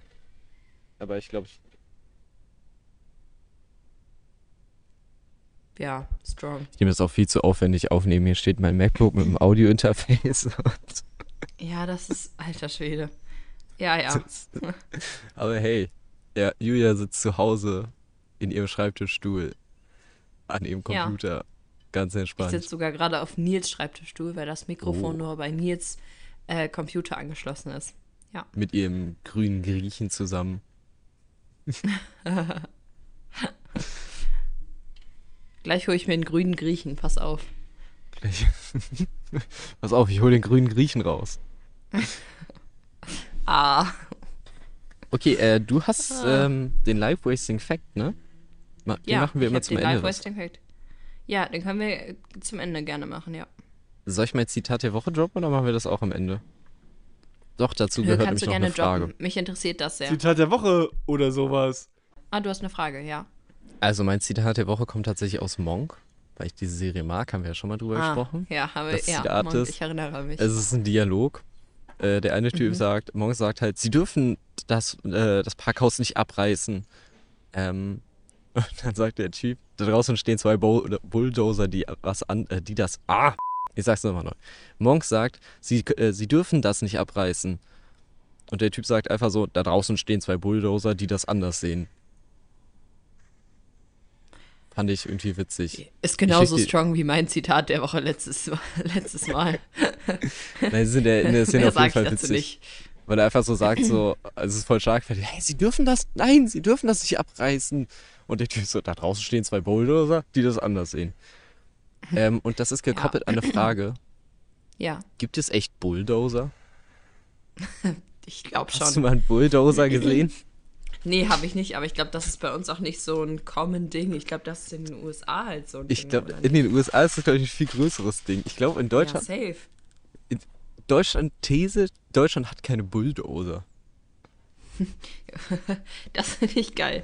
Aber ich glaube, ich, Ja, strong. ich nehme das auch viel zu aufwendig aufnehmen. Hier steht mein MacBook mit dem Audiointerface. Ja, das ist alter Schwede. Ja, ja. Aber hey, ja, Julia sitzt zu Hause in ihrem Schreibtischstuhl an ihrem Ja. Computer. Ganz Ich entspannt. sitze sogar gerade auf Nils Schreibtischstuhl, weil das Mikrofon Oh. nur bei Nils äh, Computer angeschlossen ist. Ja. Mit ihrem grünen Griechen zusammen. Gleich hole ich mir einen grünen Griechen, pass auf. Gleich. Pass auf, ich hole den grünen Griechen raus. Ah. Okay, äh, du hast Ah. ähm, den Life-Wasting Fact, ne? Ma den ja, machen wir immer zum den Ende. Wasting Fact. Ja, den können wir zum Ende gerne machen, ja. Soll ich mein Zitat der Woche droppen oder machen wir das auch am Ende? Doch, dazu Nö, gehört kannst nämlich noch gerne eine Frage. droppen. Mich interessiert das sehr. Zitat der Woche oder sowas. Ah, du hast eine Frage, ja. Also mein Zitat der Woche kommt tatsächlich aus Monk, weil ich diese Serie mag, haben wir ja schon mal drüber Ah, gesprochen. ja, haben wir, Das ja, Zitat Monk, ist- ich erinnere mich. Es ist ein Dialog. Äh, der eine Typ Mhm. sagt, Monk sagt halt, sie dürfen das, äh, das Parkhaus nicht abreißen. Ähm, und dann sagt der Typ, da draußen stehen zwei Bull Bulldozer, die was an, äh, die das, ah, ich sag's nochmal neu. Monk sagt, sie, äh, sie dürfen das nicht abreißen. Und der Typ sagt einfach so, da draußen stehen zwei Bulldozer, die das anders sehen. Fand ich irgendwie witzig. ist genauso strong wie mein Zitat der Woche letztes, letztes Mal. Nein, sie sind in der, Szene auf jeden Fall witzig. nicht. Weil er einfach so sagt, so, also es ist voll stark, weil, hey, sie dürfen das, nein, sie dürfen das nicht abreißen. Und der Typ so, da draußen stehen zwei Bulldozer, die das anders sehen. Ähm, und das ist gekoppelt an eine Frage, Ja, gibt es echt Bulldozer? ich glaube Hast du schon. mal einen Bulldozer gesehen? Nee, habe ich nicht, aber ich glaube, das ist bei uns auch nicht so ein common Ding. Ich glaube, das ist in den USA halt so ein Ich Ding. glaube, in den USA ist das, glaube ich, ein viel größeres Ding. Ich glaube, in nicht? ja, Deutschland, safe. Deutschland, These, Deutschland hat keine Bulldozer. Das finde ich geil.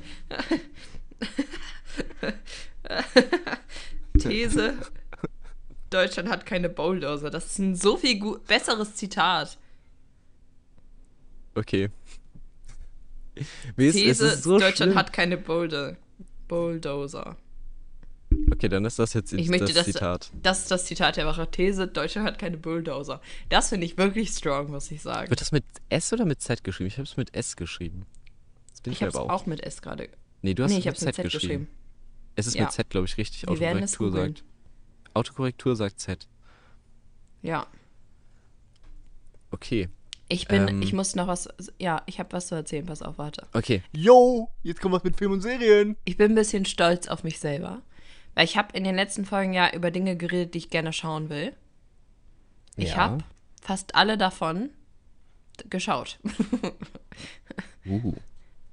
These. Deutschland hat keine Bulldozer. Das ist ein so viel besseres Zitat. Okay. Ist- es These, so Deutschland schlimm. hat keine Bulldo Bulldozer. Okay, dann ist das jetzt Ich möchte das Zitat. das ist das Zitat der Woche. These, Deutschland hat keine Bulldozer. Das finde ich wirklich strong, muss ich sagen. Wird das mit S oder mit Z geschrieben? Ich habe es mit S geschrieben. Ich, habe es auch. auch mit S gerade. Nee, du hast Nee, es mit Z, mit Z geschrieben. geschrieben. Es ist Ja. mit Z, glaube ich, richtig. Wir Autokorrektur sagt. Autokorrektur sagt Z. Ja. Okay. Ich bin, Ähm. ich muss noch was, ja, ich habe was zu erzählen, pass auf, warte. Okay. Yo, jetzt kommt was mit Film und Serien. Ich bin ein bisschen stolz auf mich selber, weil ich habe in den letzten Folgen ja über Dinge geredet, die ich gerne schauen will. Ich Ja. habe fast alle davon geschaut. Uh.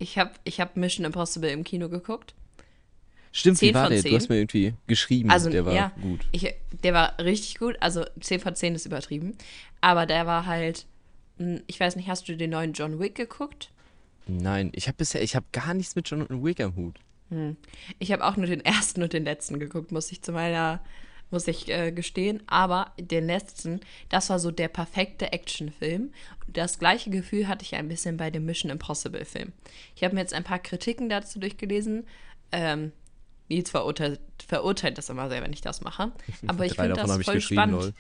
Ich habe ich hab Mission Impossible im Kino geguckt. Stimmt, wie 10 war von der? Du 10. hast mir irgendwie geschrieben, Also, der war ja, gut. Ich, der war richtig gut. Also 10 von 10 ist übertrieben. Aber der war halt, mh, ich weiß nicht, hast du den neuen John Wick geguckt? Nein, ich habe bisher, ich habe gar nichts mit John Wick am Hut. Ich habe auch nur den ersten und den letzten geguckt, muss ich zu meiner, muss ich äh, gestehen. Aber den letzten, das war so der perfekte Actionfilm. Das gleiche Gefühl hatte ich ein bisschen bei dem Mission Impossible Film. Ich habe mir jetzt ein paar Kritiken dazu durchgelesen. Ähm, Nils verurteilt, verurteilt das immer sehr, wenn ich das mache. Aber ich finde das voll spannend.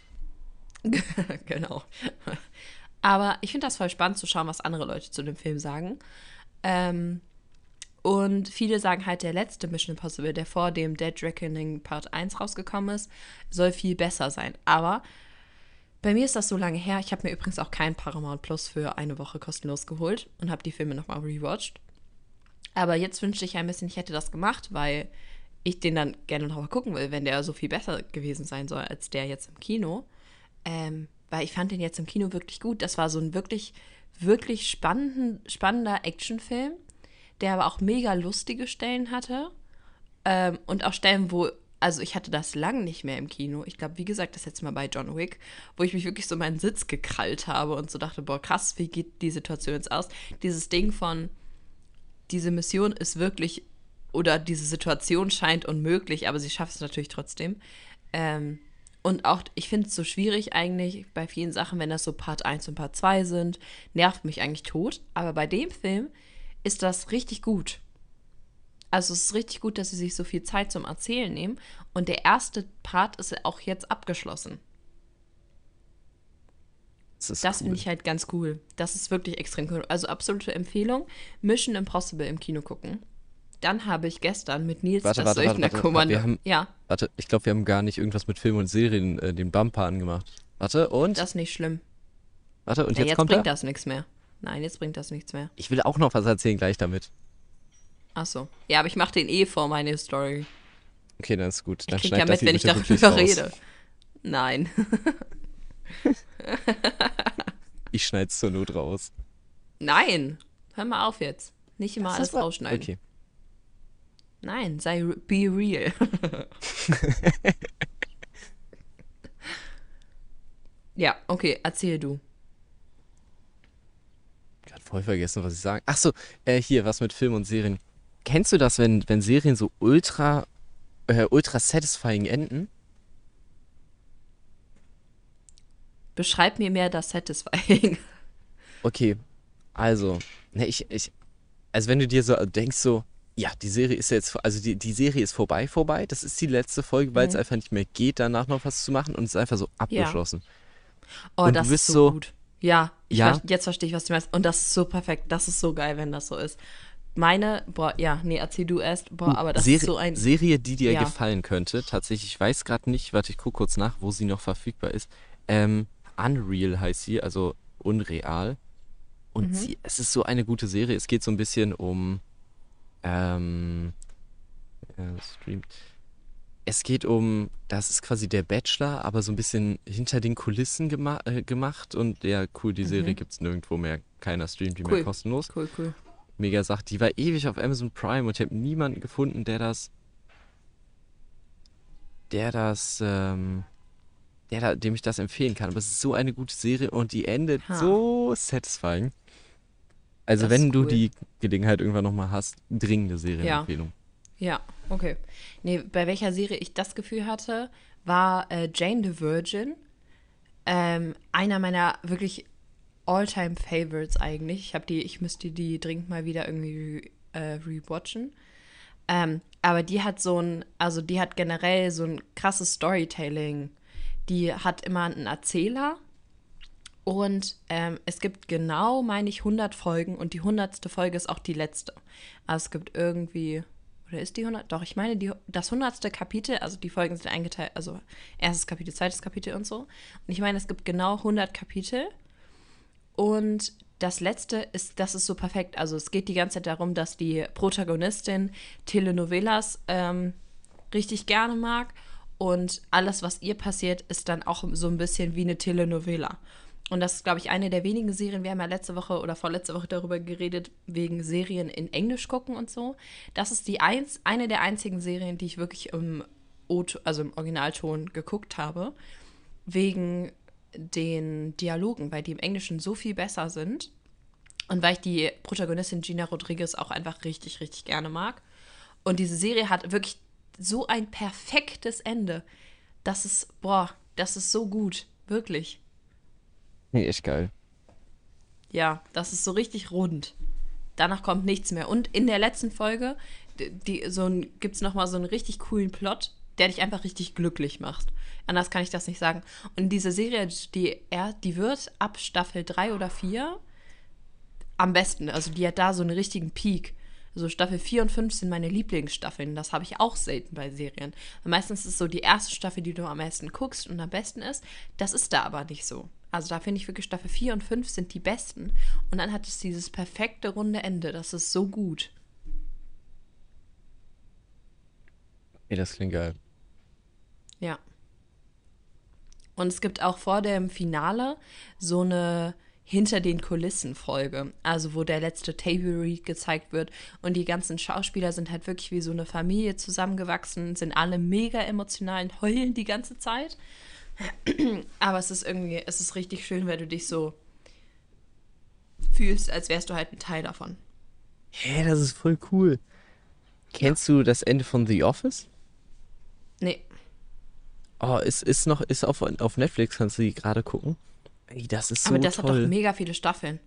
genau. Aber ich finde das voll spannend zu schauen, was andere Leute zu dem Film sagen. Ähm, und viele sagen halt, der letzte Mission Impossible, der vor dem Dead Reckoning Part 1 rausgekommen ist, soll viel besser sein. Aber bei mir ist das so lange her. Ich habe mir übrigens auch kein Paramount Plus für eine Woche kostenlos geholt und habe die Filme nochmal rewatcht. Aber jetzt wünschte ich ein bisschen, ich hätte das gemacht, weil ich den dann gerne nochmal gucken will, wenn der so viel besser gewesen sein soll als der jetzt im Kino. Ähm, weil ich fand den jetzt im Kino wirklich gut. Das war so ein wirklich, wirklich spannenden, spannender Actionfilm, der aber auch mega lustige Stellen hatte. Ähm, und auch Stellen, wo, also ich hatte das lang nicht mehr im Kino. Ich glaube, wie gesagt, das jetzt mal bei John Wick, wo ich mich wirklich so meinen Sitz gekrallt habe und so dachte, boah, krass, wie geht die Situation jetzt aus? Dieses Ding von, diese Mission ist wirklich, oder diese Situation scheint unmöglich, aber sie schafft es natürlich trotzdem. Ähm, und auch, ich finde es so schwierig eigentlich bei vielen Sachen, wenn das so Part 1 und Part 2 sind, nervt mich eigentlich tot. Aber bei dem Film ist das richtig gut. Also es ist richtig gut, dass sie sich so viel Zeit zum Erzählen nehmen. Und der erste Part ist auch jetzt abgeschlossen. Das Das cool. finde ich halt ganz cool. Das ist wirklich extrem cool. Also absolute Empfehlung. Mission Impossible im Kino gucken. Dann habe ich gestern mit Nils Warte, das warte, warte, warte, Söldnerkommando. haben- Ja, Warte, ich glaube, wir haben gar nicht irgendwas mit Film und Serien äh, den Bumper angemacht. Warte, und? das ist nicht schlimm. Warte, und Ja, jetzt, jetzt kommt bringt er? das nichts mehr. Nein, jetzt bringt das nichts mehr. Ich will auch noch was erzählen gleich damit. Ach so. Ja, aber ich mache den eh vor meine Story. Okay, dann ist gut. Ich Dann krieg schneid ja mit, wenn ich darüber rede. Nein. Ich schneid's zur Not raus. Nein. Hör mal auf jetzt. Nicht immer Das alles rausschneiden. Okay. Nein, sei be real. ja, okay, erzähl du. gerade voll vergessen, was ich sagen. Ach so, äh, hier, was mit Film und Serien. Kennst du das, wenn, wenn Serien so ultra, äh, ultra satisfying enden? Beschreib mir mehr das Satisfying. Okay, also, ne, ich, ich, also wenn du dir so denkst, so, ja, die Serie ist jetzt, also die, die Serie ist vorbei, vorbei, das ist die letzte Folge, weil es Mhm. einfach nicht mehr geht, danach noch was zu machen und es ist einfach so abgeschlossen. Oh, Und du das bist ist so, so- gut. Ja, Ja? ver- jetzt verstehe ich, was du meinst. Und das ist so perfekt. Das ist so geil, wenn das so ist. Meine, boah, ja, nee, erzähl du erst. Boah, aber das Serie, ist so ein. Serie, die dir Ja. gefallen könnte, tatsächlich, ich weiß gerade nicht, warte, ich gucke kurz nach, wo sie noch verfügbar ist. Ähm, Unreal heißt sie, also unreal. Und Mhm. sie, es ist so eine gute Serie. Es geht so ein bisschen um ähm, äh, Stream. Es geht um, das ist quasi der Bachelor, aber so ein bisschen hinter den Kulissen gema äh, gemacht. Und ja, cool, die Serie Mhm. gibt es nirgendwo mehr. Keiner streamt die Cool. mehr kostenlos. Cool, cool. Mega Sache. Die war ewig auf Amazon Prime und ich habe niemanden gefunden, der das, der das, ähm, der da, dem ich das empfehlen kann. Aber es ist so eine gute Serie und die endet Ha. so satisfying. Also Das wenn du cool. die Gelegenheit irgendwann nochmal hast, dringende Serienempfehlung. Ja, okay. Nee, bei welcher Serie ich das Gefühl hatte, war äh, Jane the Virgin. Ähm, einer meiner wirklich all-time Favorites eigentlich. Ich habe die, ich müsste die dringend mal wieder irgendwie äh, rewatchen. Ähm, aber die hat so ein, also die hat generell so ein krasses Storytelling. Die hat immer einen Erzähler und ähm, es gibt genau, meine ich, 100 Folgen und die 100. Folge ist auch die letzte. Also es gibt irgendwie, oder ist die 100? Doch, ich meine, die, das 100. Kapitel, also die Folgen sind eingeteilt, also erstes Kapitel, zweites Kapitel und so. Und ich meine, es gibt genau 100 Kapitel und das letzte ist, das ist so perfekt. Also es geht die ganze Zeit darum, dass die Protagonistin Telenovelas ähm, richtig gerne mag und alles, was ihr passiert, ist dann auch so ein bisschen wie eine Telenovela. Und das ist, glaube ich, eine der wenigen Serien. Wir haben ja letzte Woche oder vorletzte Woche darüber geredet, wegen Serien in Englisch gucken und so. Das ist die eins, eine der einzigen Serien, die ich wirklich im, also im Originalton geguckt habe, wegen den Dialogen, weil die im Englischen so viel besser sind. Und weil ich die Protagonistin Gina Rodriguez auch einfach richtig, richtig gerne mag. Und diese Serie hat wirklich so ein perfektes Ende. Das ist, boah, das ist so gut. Wirklich. Nee, echt geil. Ja, das ist so richtig rund. Danach kommt nichts mehr. Und in der letzten Folge die, so gibt es nochmal so einen richtig coolen Plot, der dich einfach richtig glücklich macht. Anders kann ich das nicht sagen. Und diese Serie, die, er, die wird ab Staffel 3 oder 4 am besten. Also die hat da so einen richtigen Peak. So Staffel 4 und 5 sind meine Lieblingsstaffeln. Das habe ich auch selten bei Serien. Meistens ist es so die erste Staffel, die du am meisten guckst und am besten ist. Das ist da aber nicht so. Also da finde ich wirklich Staffel 4 und 5 sind die besten. Und dann hat es dieses perfekte runde Ende. Das ist so gut. Nee, das klingt geil. Ja. Und es gibt auch vor dem Finale so eine hinter den Kulissen Folge, also wo der letzte Table Read gezeigt wird und die ganzen Schauspieler sind halt wirklich wie so eine Familie zusammengewachsen, sind alle mega emotional und heulen die ganze Zeit. Aber es ist irgendwie, es ist richtig schön, weil du dich so fühlst, als wärst du halt ein Teil davon. Hä, das ist voll cool. Kennst du das Ende von The Office? Nee, Oh, ist, ist noch, ist auf, auf Netflix, kannst du die gerade gucken. Ey, das ist so aber das hat toll. doch mega viele Staffeln.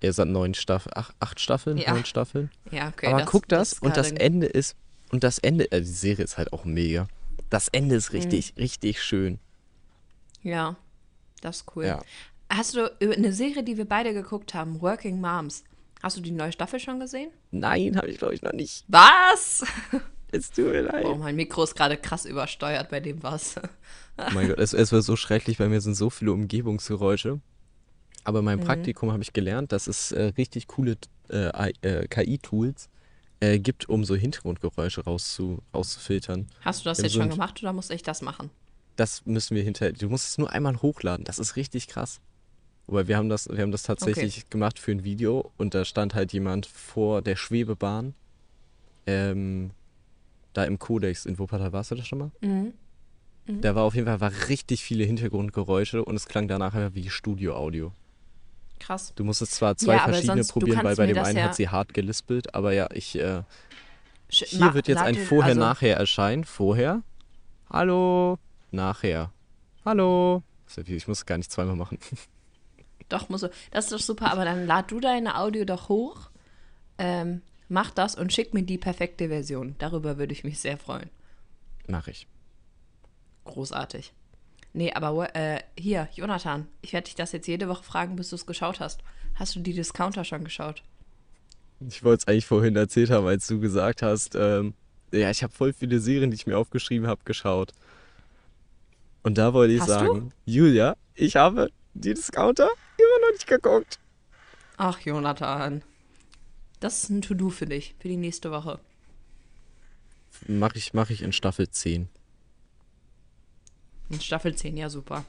Er hat neun Staffeln, acht, acht Staffeln, Ja. neun Staffeln. Ja, okay. Aber guck das, ist und das Ende ist, und das Ende, äh, die Serie ist halt auch mega. Das Ende ist richtig, Mhm. richtig schön. Ja, das ist cool. Ja. Hast du eine Serie, die wir beide geguckt haben, Working Moms, hast du die neue Staffel schon gesehen? Nein, habe ich glaube ich noch nicht. Was? Es tut mir leid. Oh, mein Mikro ist gerade krass übersteuert bei dem was. Oh mein Gott, es, es war so schrecklich, bei mir sind so viele Umgebungsgeräusche. Aber in meinem Mhm. Praktikum habe ich gelernt, dass es äh, richtig coole äh, äh, KI-Tools äh, gibt, um so Hintergrundgeräusche rauszu, rauszufiltern. Hast du das jetzt schon gemacht oder muss ich das machen? Das müssen wir hinterher. Du musst es nur einmal hochladen. Das ist richtig krass. Wobei wir haben das, wir haben das tatsächlich gemacht für ein Video und da stand halt jemand vor der Schwebebahn. Ähm, da im Codex in Wuppertal warst du das schon mal? Mhm. Da war auf jeden Fall war richtig viele Hintergrundgeräusche und es klang danach einfach wie Studio-Audio. Krass. Du musstest zwar zwei Ja, verschiedene sonst- probieren, weil bei dem einen ja- hat sie hart gelispelt, aber ja, ich, äh, hier ma- wird jetzt ein lad den- Vorher, also, erscheinen. Vorher, hallo, nachher, hallo. Ich muss es gar nicht zweimal machen. Doch, muss so. Das ist doch super, aber dann lad du deine Audio doch hoch, ähm, mach das und schick mir die perfekte Version. Darüber würde ich mich sehr freuen. Mach ich. Großartig. Nee, aber äh, hier, Jonathan, ich werde dich das jetzt jede Woche fragen, bis du es geschaut hast. Hast du die Discounter schon geschaut? Ich wollte es eigentlich vorhin erzählt haben, als du gesagt hast, ähm, ja, ich habe voll viele Serien, die ich mir aufgeschrieben habe, geschaut. Und da wollte ich Hast du? sagen, Julia, ich habe die Discounter immer noch nicht geguckt. Ach, Jonathan. Das ist ein To-Do für dich, für die nächste Woche. Mache ich, mach ich in Staffel 10. In Staffel 10, ja super.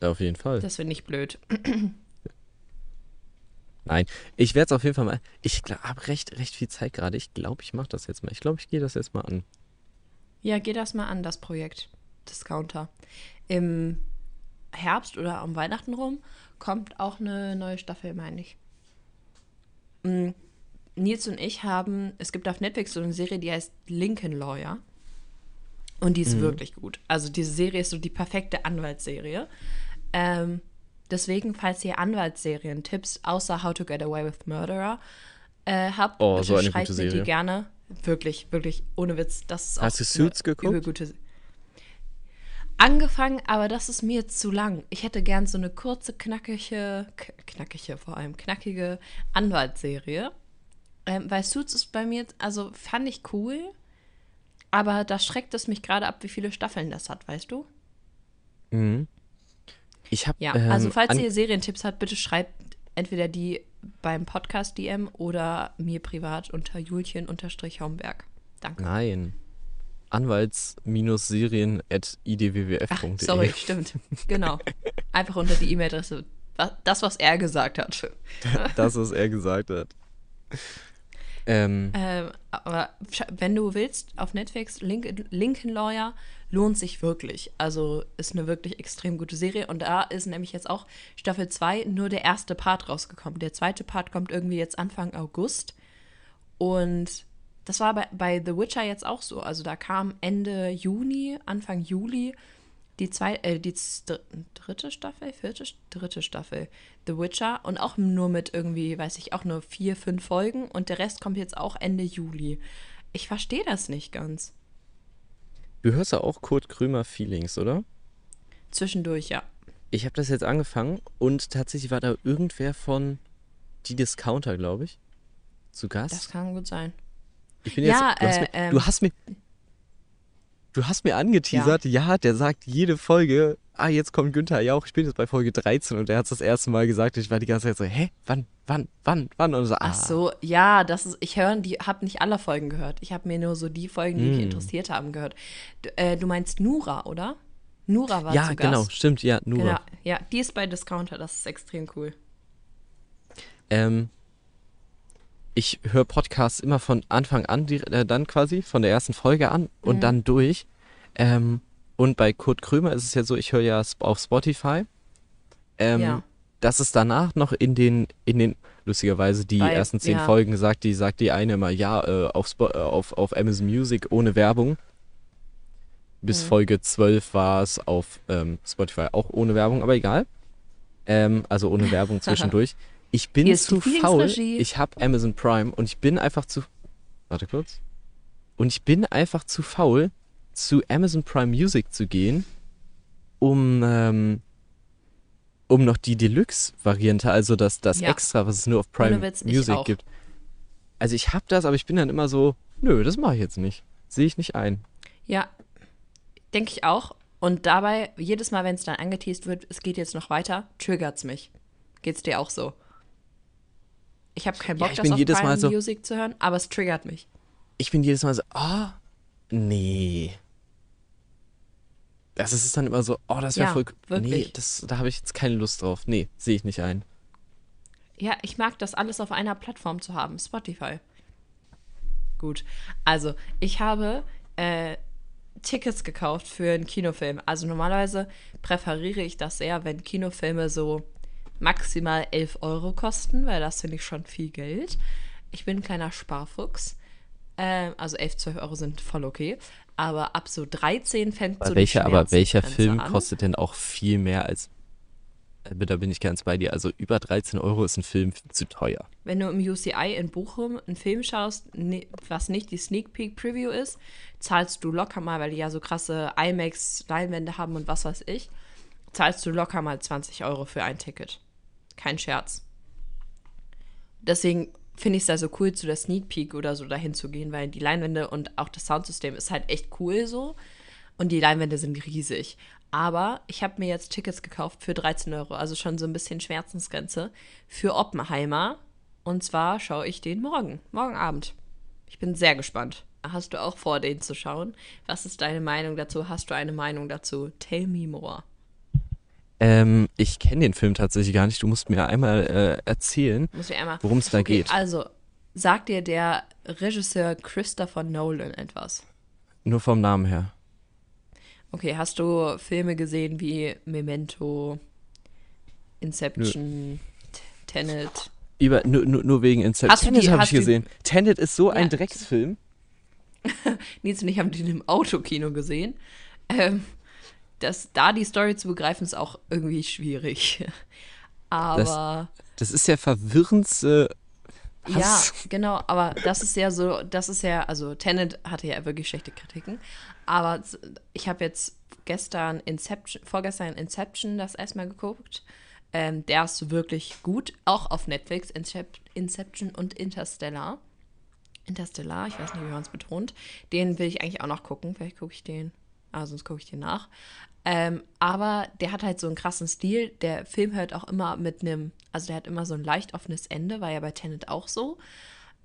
Ja, auf jeden Fall. Das finde ich blöd. Nein, ich werde es auf jeden Fall mal. Ich habe recht, recht viel Zeit gerade. Ich glaube, ich mache das jetzt mal. Ich glaube, ich gehe das jetzt mal an. Ja, geh das mal an, das Projekt Discounter. Im Herbst oder um Weihnachten rum kommt auch eine neue Staffel, meine ich. Mm, Nils und ich haben, es gibt auf Netflix so eine Serie, die heißt Lincoln Lawyer. Und die ist wirklich gut. Also diese Serie ist so die perfekte Anwaltsserie. Ähm, deswegen, falls ihr Anwaltsserien-Tipps außer How to Get Away with Murderer äh, habt, Oh, so schreibt mir die Serie. gerne. Wirklich, wirklich, ohne Witz. Das ist Hast auch du Suits eine geguckt? übel gute Se- Angefangen, aber das ist mir zu lang. Ich hätte gern so eine kurze, knackige, knackige vor allem, knackige Anwaltsserie. Ähm, weil Suits ist bei mir, also fand ich cool, aber da schreckt es mich gerade ab, wie viele Staffeln das hat, weißt du? Mhm. Ich habe. Ja, ähm, also falls ihr Serientipps habt, bitte schreibt entweder die beim Podcast DM oder mir privat unter Julchen-Homberg. Danke. Nein. Anwalts-serien.idwwf.de. Sorry, stimmt. Genau. Einfach unter die E-Mail-Adresse. Das, was er gesagt hat. Das, was er gesagt hat. Ähm, Ähm, aber wenn du willst, auf Netflix, Link Lincoln Lawyer lohnt sich wirklich. Also ist eine wirklich extrem gute Serie. Und da ist nämlich jetzt auch Staffel 2 nur der erste Part rausgekommen. Der zweite Part kommt irgendwie jetzt Anfang August. Und das war bei, bei The Witcher jetzt auch so. Also da kam Ende Juni, Anfang Juli die, zwei, äh, die dritte Staffel, vierte, dritte Staffel The Witcher und auch nur mit irgendwie, weiß ich, auch nur vier, fünf Folgen und der Rest kommt jetzt auch Ende Juli. Ich verstehe das nicht ganz. du hörst ja auch Kurt Krömer Feelings, oder? Zwischendurch, ja. Ich habe das jetzt angefangen und tatsächlich war da irgendwer von Die Discounter, glaube ich, zu Gast. Das kann gut sein. Ich bin Ja, jetzt, du, hast äh, mir, ähm, du hast mir, du hast mir angeteasert, ja. der sagt jede Folge, ah, jetzt kommt Günther Jauch, ich bin jetzt bei Folge 13 und der hat das erste Mal gesagt, ich war die ganze Zeit so, hä, wann, wann, wann, wann? Und so, ah, Ach so, ja, das ist, ich höre, die habe nicht alle Folgen gehört. Ich habe mir nur so die Folgen, die mich Hm. interessiert haben, gehört. Du, äh, du meinst Nura, oder? Nura war ja, zu genau, Gast. stimmt, ja, nur. Genau, ja, die ist bei Discounter, das ist extrem cool. Ähm, ich höre Podcasts immer von Anfang an, die, äh, dann quasi, von der ersten Folge an und dann durch. Ähm, und bei Kurt Krömer ist es ja so, ich höre ja auf Spotify. Ähm, Ja. Dass es danach noch in den, in den, lustigerweise die Bei- ersten zehn ja. Folgen sagt, die sagt die eine immer, ja, äh, auf, Spo äh, auf, auf Amazon Music ohne Werbung. Bis Mhm. Folge 12 war es auf ähm, Spotify auch ohne Werbung, aber egal. Ähm, also ohne Werbung zwischendurch. Ich bin zu faul. Ich habe Amazon Prime und ich bin einfach zu. Warte kurz. Und ich bin einfach zu faul, zu Amazon Prime Music zu gehen, um, ähm, um noch die Deluxe-Variante, also das, das Ja. Extra, was es nur auf Prime Witz, Music gibt. Also ich habe das, aber ich bin dann immer so, nö, das mache ich jetzt nicht. Sehe ich nicht ein. Ja, denke ich auch. Und dabei, jedes Mal, wenn es dann angeteased wird, es geht jetzt noch weiter, triggert's mich. Geht's dir auch so? Ich habe keinen Ja, Bock, ich das bin auf jedes Prime Mal so- Music zu hören, aber es triggert mich. Ich bin jedes Mal so, ah, nee. Das ist es dann immer so, oh, das wäre Ja, voll. Nee, wirklich. das, da habe ich jetzt keine Lust drauf. Nee, sehe ich nicht ein. Ja, ich mag das alles auf einer Plattform zu haben, Spotify. Gut, also ich habe äh, Tickets gekauft für einen Kinofilm. Also normalerweise präferiere ich das sehr, wenn Kinofilme so maximal 11 Euro kosten, weil das finde ich schon viel Geld. Ich bin ein kleiner Sparfuchs. Ähm, also 11, 12 Euro sind voll okay. Aber ab so 13 fängt Aber so welcher, aber welcher Film an. kostet denn auch viel mehr als. äh, Da bin ich ganz bei dir. Also über 13 Euro ist ein Film zu teuer. Wenn du im UCI in Bochum einen Film schaust, ne- was nicht die Sneak Peek Preview ist, zahlst du locker mal, weil die ja so krasse IMAX-Leinwände haben und was weiß ich, zahlst du locker mal 20 Euro für ein Ticket. Kein Scherz. Deswegen finde ich es da so cool, zu der Sneak Peek oder so dahin zu gehen, weil die Leinwände und auch das Soundsystem ist halt echt cool so. Und die Leinwände sind riesig. Aber ich habe mir jetzt Tickets gekauft für 13 Euro, also schon so ein bisschen Schmerzensgrenze, für Oppenheimer. Und zwar schaue ich den morgen, morgen Abend. Ich bin sehr gespannt. Hast du auch vor, den zu schauen? Was ist deine Meinung dazu? Hast du eine Meinung dazu? Tell me more. Ähm, ich kenne den Film tatsächlich gar nicht. Du musst mir einmal äh, erzählen, worum es da Okay, geht. Also, sagt dir der Regisseur Christopher Nolan etwas? Nur vom Namen her. Okay, hast du Filme gesehen wie Memento, Inception, Tenet? Über, nur, nur, wegen Inception. Tenet habe ich gesehen. Tenet ist so ein Ja. Drecksfilm. Nils und ich haben den im Autokino gesehen. Ähm, das, da die Story zu begreifen, ist auch irgendwie schwierig. Aber Das ist der verwirrendste. ja, Was? genau, aber das ist ja so, das ist ja, also Tenet hatte ja wirklich schlechte Kritiken. Aber ich habe jetzt gestern Inception, vorgestern Inception das erstmal geguckt. Ähm, der ist wirklich gut, auch auf Netflix, Incep Inception und Interstellar. Interstellar, ich weiß nicht, wie man es betont. Den will ich eigentlich auch noch gucken. Vielleicht gucke ich den. Ah, sonst gucke ich den nach. Ähm, aber der hat halt so einen krassen Stil. Der Film hört auch immer mit einem, also der hat immer so ein leicht offenes Ende, war ja bei Tenet auch so.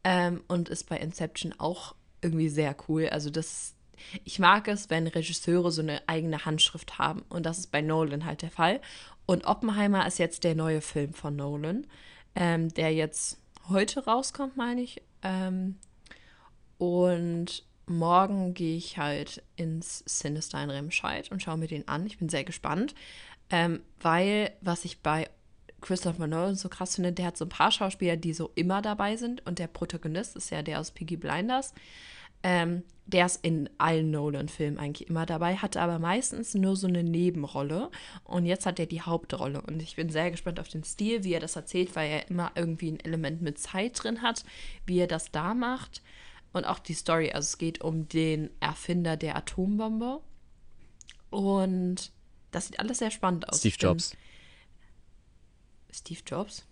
Ähm, und ist bei Inception auch irgendwie sehr cool. Also das, ich mag es, wenn Regisseure so eine eigene Handschrift haben. Und das ist bei Nolan halt der Fall. Und Oppenheimer ist jetzt der neue Film von Nolan, ähm, der jetzt heute rauskommt, meine ich. Ähm, und morgen gehe ich halt ins Sinister in Remscheid und schaue mir den an. Ich bin sehr gespannt, ähm, weil was ich bei Christopher Nolan so krass finde, der hat so ein paar Schauspieler, die so immer dabei sind und der Protagonist ist ja der aus Piggy Blinders. Ähm, der ist in allen Nolan-Filmen eigentlich immer dabei, hatte aber meistens nur so eine Nebenrolle. Und jetzt hat er die Hauptrolle. Und ich bin sehr gespannt auf den Stil, wie er das erzählt, weil er immer irgendwie ein Element mit Zeit drin hat, wie er das da macht. Und auch die Story. Also es geht um den Erfinder der Atombombe. Und das sieht alles sehr spannend aus. Steve Jobs. Steve Jobs?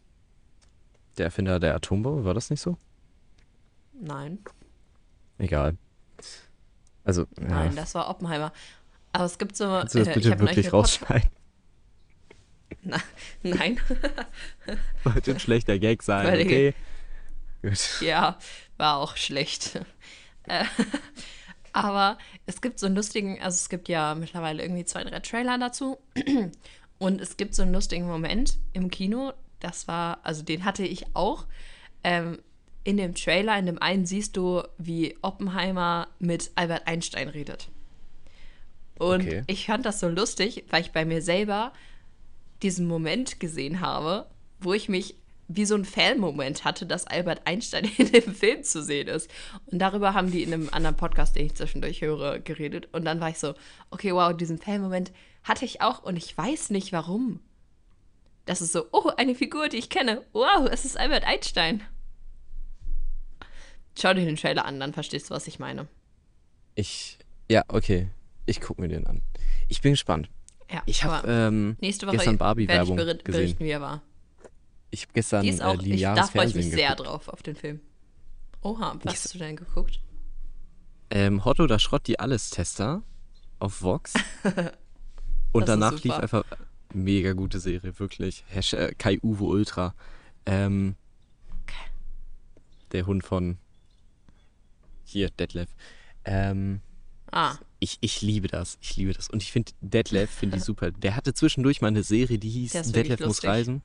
Der Erfinder der Atombombe, war das nicht so? Nein. Egal. Also, ja. Nein, das war Oppenheimer. Aber es gibt so. Kannst du das äh, bitte wirklich rausschneiden? Nein. Wollte ein schlechter Gag sein, okay? Gut. Ja, war auch schlecht. Äh, Aber es gibt so einen lustigen, also es gibt ja mittlerweile irgendwie zwei, drei Trailer dazu. Und es gibt so einen lustigen Moment im Kino, das war, also den hatte ich auch. Ähm, in dem Trailer, in dem einen siehst du, wie Oppenheimer mit Albert Einstein redet. Und Okay. ich fand das so lustig, weil ich bei mir selber diesen Moment gesehen habe, wo ich mich wie so ein Fan-Moment hatte, dass Albert Einstein in dem Film zu sehen ist. Und darüber haben die in einem anderen Podcast, den ich zwischendurch höre, geredet. Und dann war ich so, okay, wow, diesen Fan-Moment hatte ich auch und ich weiß nicht warum. Das ist so, oh, eine Figur, die ich kenne. Wow, es ist Albert Einstein. Schau dir den Trailer an, dann verstehst du, was ich meine. Ich, ja, okay. Ich gucke mir den an. Ich bin gespannt. Ja, Ich habe ähm, nächste Woche gestern werde ich Barbie-Werbung gesehen. berichten, wie er war. Ich habe gestern Die ist auch, äh, ich, lineares da freue ich mich Fernsehen sehr geguckt. drauf auf den Film. Oha, was Ich- hast du denn geguckt? Ähm, Hot oder Schrott, die Alles-Tester auf Vox. Und danach lief einfach mega gute Serie, wirklich. Hash äh, Kai Uwe Ultra. Ähm, der Hund von hier, Detlef. Ähm, Ah, ich, ich liebe das. Ich liebe das. Und ich finde Detlef, finde ich super. Der hatte zwischendurch mal eine Serie, die hieß Detlef muss reisen.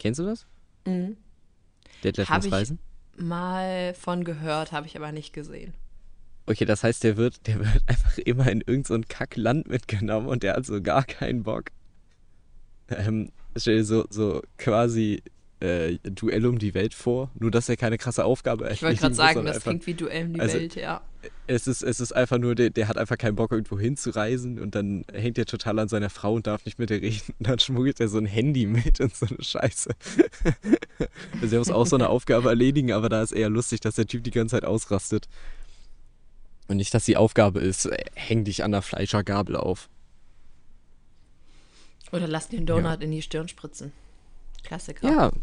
Kennst du das? mhm. Detlef Hab muss ich- reisen? mal von gehört, habe ich aber nicht gesehen. Okay, das heißt, der wird, der wird einfach immer in irgendein so Kackland mitgenommen und der hat so gar keinen Bock. Ähm, stell dir so, so quasi äh, Duell um die Welt vor, nur dass er keine krasse Aufgabe Ich wollte gerade sagen, das einfach, klingt wie Duell um die also- Welt, ja. es ist, es ist einfach nur, der, der hat einfach keinen Bock, irgendwo hinzureisen und dann hängt er total an seiner Frau und darf nicht mit ihr reden. Und dann schmuggelt er so ein Handy mit und so eine Scheiße. also er muss auch so eine Aufgabe erledigen, aber da ist eher lustig, dass der Typ die ganze Zeit ausrastet. Und nicht, dass die Aufgabe ist, äh, häng dich an der Fleischergabel auf. Oder lass den Donut in die Stirn spritzen. Klassiker. Ja.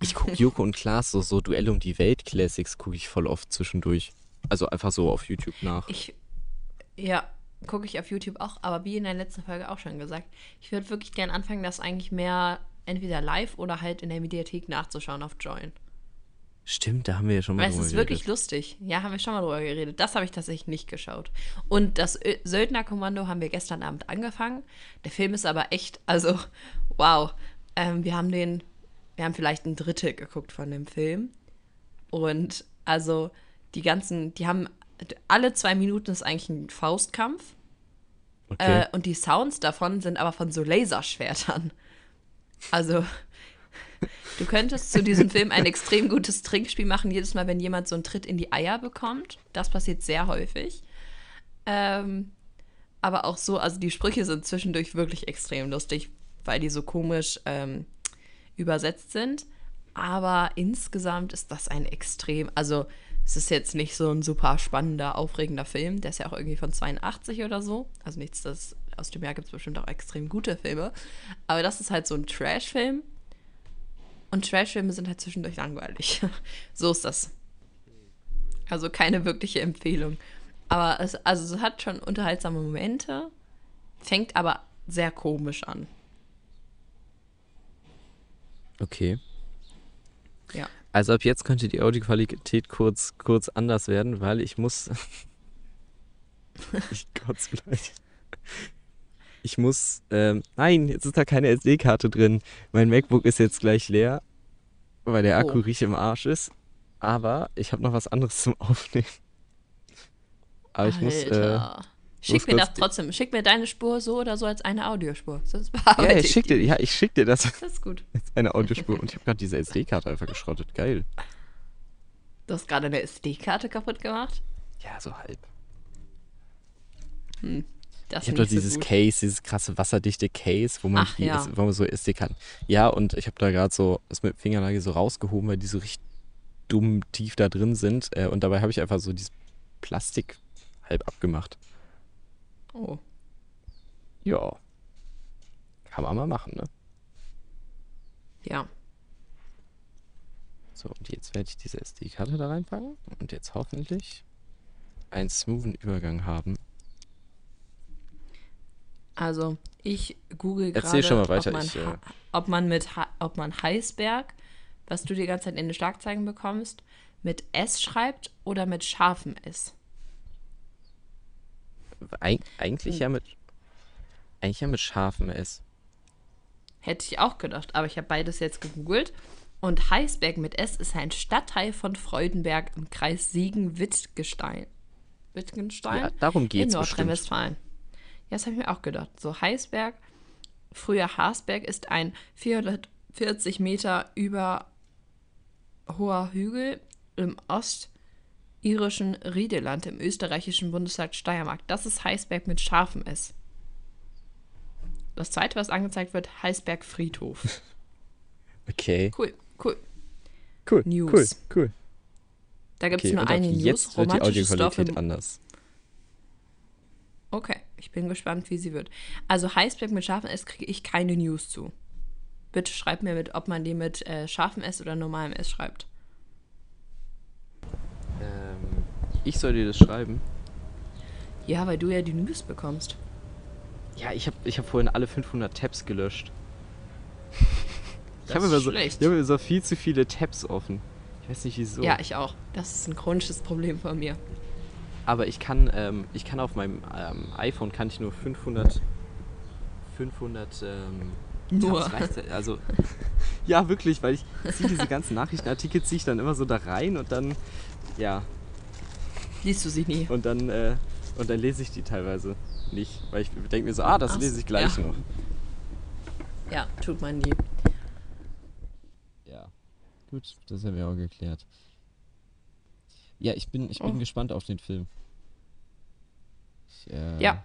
Ich gucke Joko und Klaas so, so Duell um die Welt Classics gucke ich voll oft zwischendurch. Also einfach so auf YouTube nach. Ich, ja, gucke ich auf YouTube auch, aber wie in der letzten Folge auch schon gesagt, ich würde wirklich gern anfangen, das eigentlich mehr entweder live oder halt in der Mediathek nachzuschauen auf Join. Stimmt, da haben wir ja schon mal es drüber ist wirklich geredet. lustig. Ja, haben wir schon mal drüber geredet. Das habe ich tatsächlich nicht geschaut. Und das Söldnerkommando haben wir gestern Abend angefangen. Der Film ist aber echt, also, wow. Ähm, wir haben den, wir haben vielleicht ein Drittel geguckt von dem Film. Und also, die ganzen, die haben, alle zwei Minuten ist eigentlich ein Faustkampf. Okay. Äh, und die Sounds davon sind aber von so Laserschwertern. Also, du könntest zu diesem Film ein extrem gutes Trinkspiel machen, jedes Mal, wenn jemand so einen Tritt in die Eier bekommt. Das passiert sehr häufig. Ähm, aber auch so, also die Sprüche sind zwischendurch wirklich extrem lustig, weil die so komisch ähm, übersetzt sind. Aber insgesamt ist das ein extrem, also es ist jetzt nicht so ein super spannender, aufregender Film. Der ist ja auch irgendwie von 82 oder so. Also nichts, das aus dem Jahr gibt es bestimmt auch extrem gute Filme. Aber das ist halt so ein Trash-Film. Und Trash-Filme sind halt zwischendurch langweilig. so ist das. Also keine wirkliche Empfehlung. Aber es, also es hat schon unterhaltsame Momente, fängt aber sehr komisch an. okay. Ja. Also ab jetzt könnte die Audioqualität kurz, kurz anders werden, weil ich muss. ich kotze gleich. Ich muss. Ähm, nein, jetzt ist da keine SD-Karte drin. Mein MacBook ist jetzt gleich leer, weil der Akku Oh. richtig im Arsch ist. Aber ich habe noch was anderes zum Aufnehmen. Aber ich muss. Äh, Alter. Schick muss mir das trotzdem. Schick mir deine Spur so oder so als eine Audiospur. Sonst ja, ich schick dir, ja, ich schick dir das Das ist gut. als eine Audiospur. Und ich habe gerade diese SD-Karte einfach geschrottet. Geil. Du hast gerade eine SD-Karte kaputt gemacht. Ja, so halb. Das Ich habe doch so dieses gut. Case, dieses krasse wasserdichte Case, wo man, Ach, die, ja. Wo man so SD kann. Ja, und ich habe da gerade so das mit Fingernagel so rausgehoben, weil die so richtig dumm tief da drin sind. Äh, und dabei habe ich einfach so dieses Plastik halb abgemacht. Oh. Ja. Kann man mal machen, ne? Ja. So, und jetzt werde ich diese SD-Karte da reinpacken und jetzt hoffentlich einen smoothen Übergang haben. Also, ich google gerade, ob, man ich, äh, ob man mit ob man Heißberg, was du die ganze Zeit in den Schlagzeilen bekommst, mit S schreibt oder mit scharfem S. Eig eigentlich Hm. ja mit. Eigentlich ja mit scharfem S. Hätte ich auch gedacht, aber ich habe beides jetzt gegoogelt. Und Heißberg mit S ist ein Stadtteil von Freudenberg im Kreis Siegen-Wittgenstein. Wittgenstein? Ja, darum in geht's bestimmt. Nordrhein-Westfalen. Ja, das habe ich mir auch gedacht. So, Heißberg, früher Haßberg, ist ein 440 Meter über hoher Hügel im ostirischen Riedeland im österreichischen Bundesstaat Steiermark. Das ist Heißberg mit scharfem S. Das zweite, was angezeigt wird, Heißberg Friedhof. Okay. Cool, cool. Cool. News. Cool. Cool. Da gibt es Okay, nur eine News. jetzt wird die Audioqualität anders. Okay, ich bin gespannt, wie sie wird. Also Heißberg mit scharfem S kriege ich keine News zu. Bitte schreibt mir mit, ob man die mit äh, scharfem S oder normalem S schreibt. Ähm, ich soll dir das schreiben? Ja, weil du ja die News bekommst. Ja, ich habe ich hab vorhin alle 500 Tabs gelöscht. Ich Das habe ist immer, so, ich hab immer so viel zu viele Tabs offen. Ich weiß nicht wieso. Ja, ich auch. Das ist ein chronisches Problem von mir. Aber ich kann, ähm, ich kann auf meinem ähm, iPhone kann ich nur 500, 500 ähm, Nur. Also ja, wirklich, weil ich ziehe diese ganzen Nachrichtenartikel ziehe ich dann immer so da rein und dann ja Liest du sie nie? und dann äh, und dann lese ich die teilweise nicht, weil ich denke mir so, ah, das Ach, lese ich gleich ja. noch. Ja, tut man nie. Ja. Gut, das haben wir auch geklärt. Ja, ich bin, ich bin Oh. gespannt auf den Film. Ich, äh, Ja.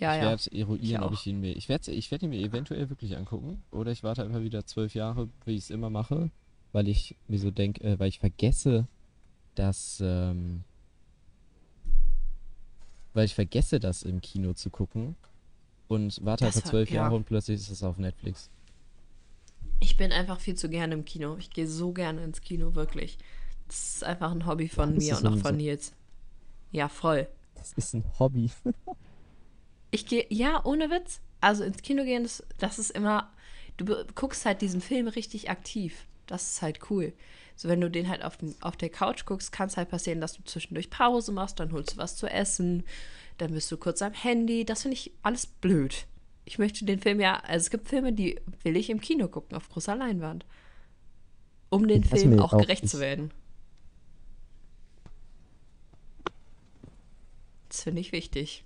Ja, ich ja. werde eruieren, ob auch. ich ihn mir. Ich werde ich werd ihn mir eventuell wirklich angucken. Oder ich warte einfach wieder zwölf Jahre, wie ich es immer mache. Weil ich mir so denke, äh, weil ich vergesse, dass. Ähm, weil ich vergesse, das im Kino zu gucken. Und warte Das einfach zwölf ja. Jahre und plötzlich ist es auf Netflix. Ich bin einfach viel zu gerne im Kino. Ich gehe so gerne ins Kino, wirklich. Das ist einfach ein Hobby von ist mir und auch von Nils. Ja, voll. Das ist ein Hobby. Ich gehe, ja, ohne Witz. Also ins Kino gehen, das, das ist immer, du guckst halt diesen Film richtig aktiv. Das ist halt cool. So, wenn du den halt auf, dem, auf der Couch guckst, kann es halt passieren, dass du zwischendurch Pause machst, dann holst du was zu essen, dann bist du kurz am Handy. Das finde ich alles blöd. Ich möchte den Film ja, also es gibt Filme, die will ich im Kino gucken, auf großer Leinwand. Um den Film auch auch gerecht nicht. zu werden. Das finde ich wichtig.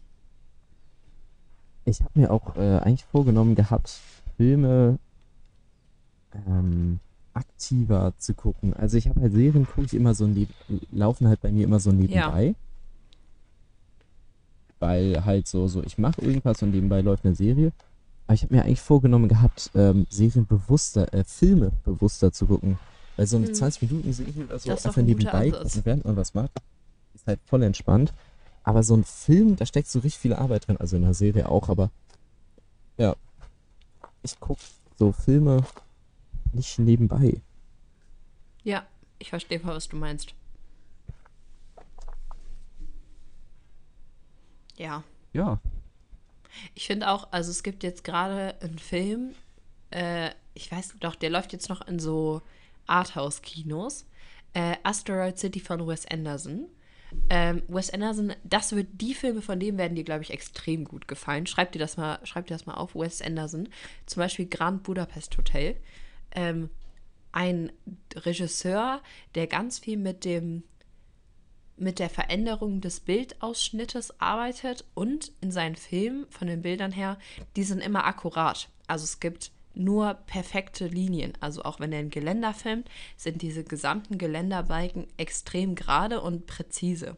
Ich habe mir auch äh, eigentlich vorgenommen gehabt, Filme ähm, aktiver zu gucken. Also ich habe halt Serien, gucke ich immer so neben, laufen halt bei mir immer so nebenbei. Weil halt so, so ich mache irgendwas und nebenbei läuft eine Serie. Aber ich habe mir eigentlich vorgenommen gehabt, ähm, Serien bewusster, äh, Filme bewusster zu gucken. Weil so eine Hm. 20 Minuten Serie oder so einfach nebenbei, also während man was macht, ist halt voll entspannt. Aber so ein Film, da steckt so richtig viel Arbeit drin, also in der Serie auch, aber ja. Ich gucke so Filme nicht nebenbei. Ja, ich verstehe voll, was du meinst. Ja, Ja. ich finde auch, also es gibt jetzt gerade einen Film, äh, ich weiß doch, der läuft jetzt noch in so Arthouse-Kinos. Äh, Asteroid City von Wes Anderson. Ähm, Wes Anderson, das wird, die Filme von dem werden dir, glaube ich, extrem gut gefallen. Schreib dir das mal, schreib dir das mal auf, Wes Anderson. Zum Beispiel Grand Budapest Hotel. Ähm, ein Regisseur, der ganz viel mit dem mit der Veränderung des Bildausschnittes arbeitet und in seinen Filmen von den Bildern her, die sind immer akkurat. Also es gibt nur perfekte Linien. Also auch wenn er ein Geländer filmt, sind diese gesamten Geländerbalken extrem gerade und präzise.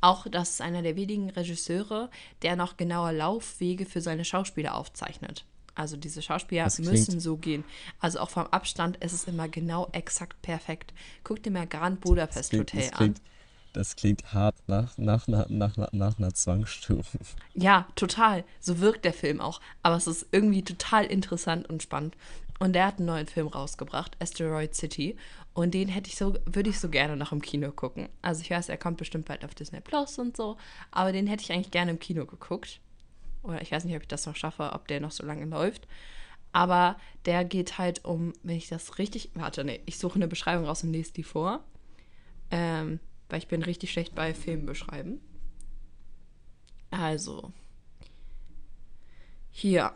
Auch das ist einer der wenigen Regisseure, der noch genaue Laufwege für seine Schauspieler aufzeichnet. Also diese Schauspieler Das klingt- müssen so gehen. Also auch vom Abstand ist es immer genau exakt perfekt. Guck dir mal Grand Budapest Hotel an. Das klingt hart nach, nach, nach, nach, nach einer Zwangsstörung. Ja, total. So wirkt der Film auch. Aber es ist irgendwie total interessant und spannend. Und der hat einen neuen Film rausgebracht, Asteroid City. Und den hätte ich so, würde ich so gerne noch im Kino gucken. Also ich weiß, er kommt bestimmt bald auf Disney Plus und so. Aber den hätte ich eigentlich gerne im Kino geguckt. Oder ich weiß nicht, ob ich das noch schaffe, ob der noch so lange läuft. Aber der geht halt um, wenn ich das richtig. Warte, nee, ich suche eine Beschreibung raus und lese die vor. Ähm, weil ich bin richtig schlecht bei Filmen beschreiben. Also, hier.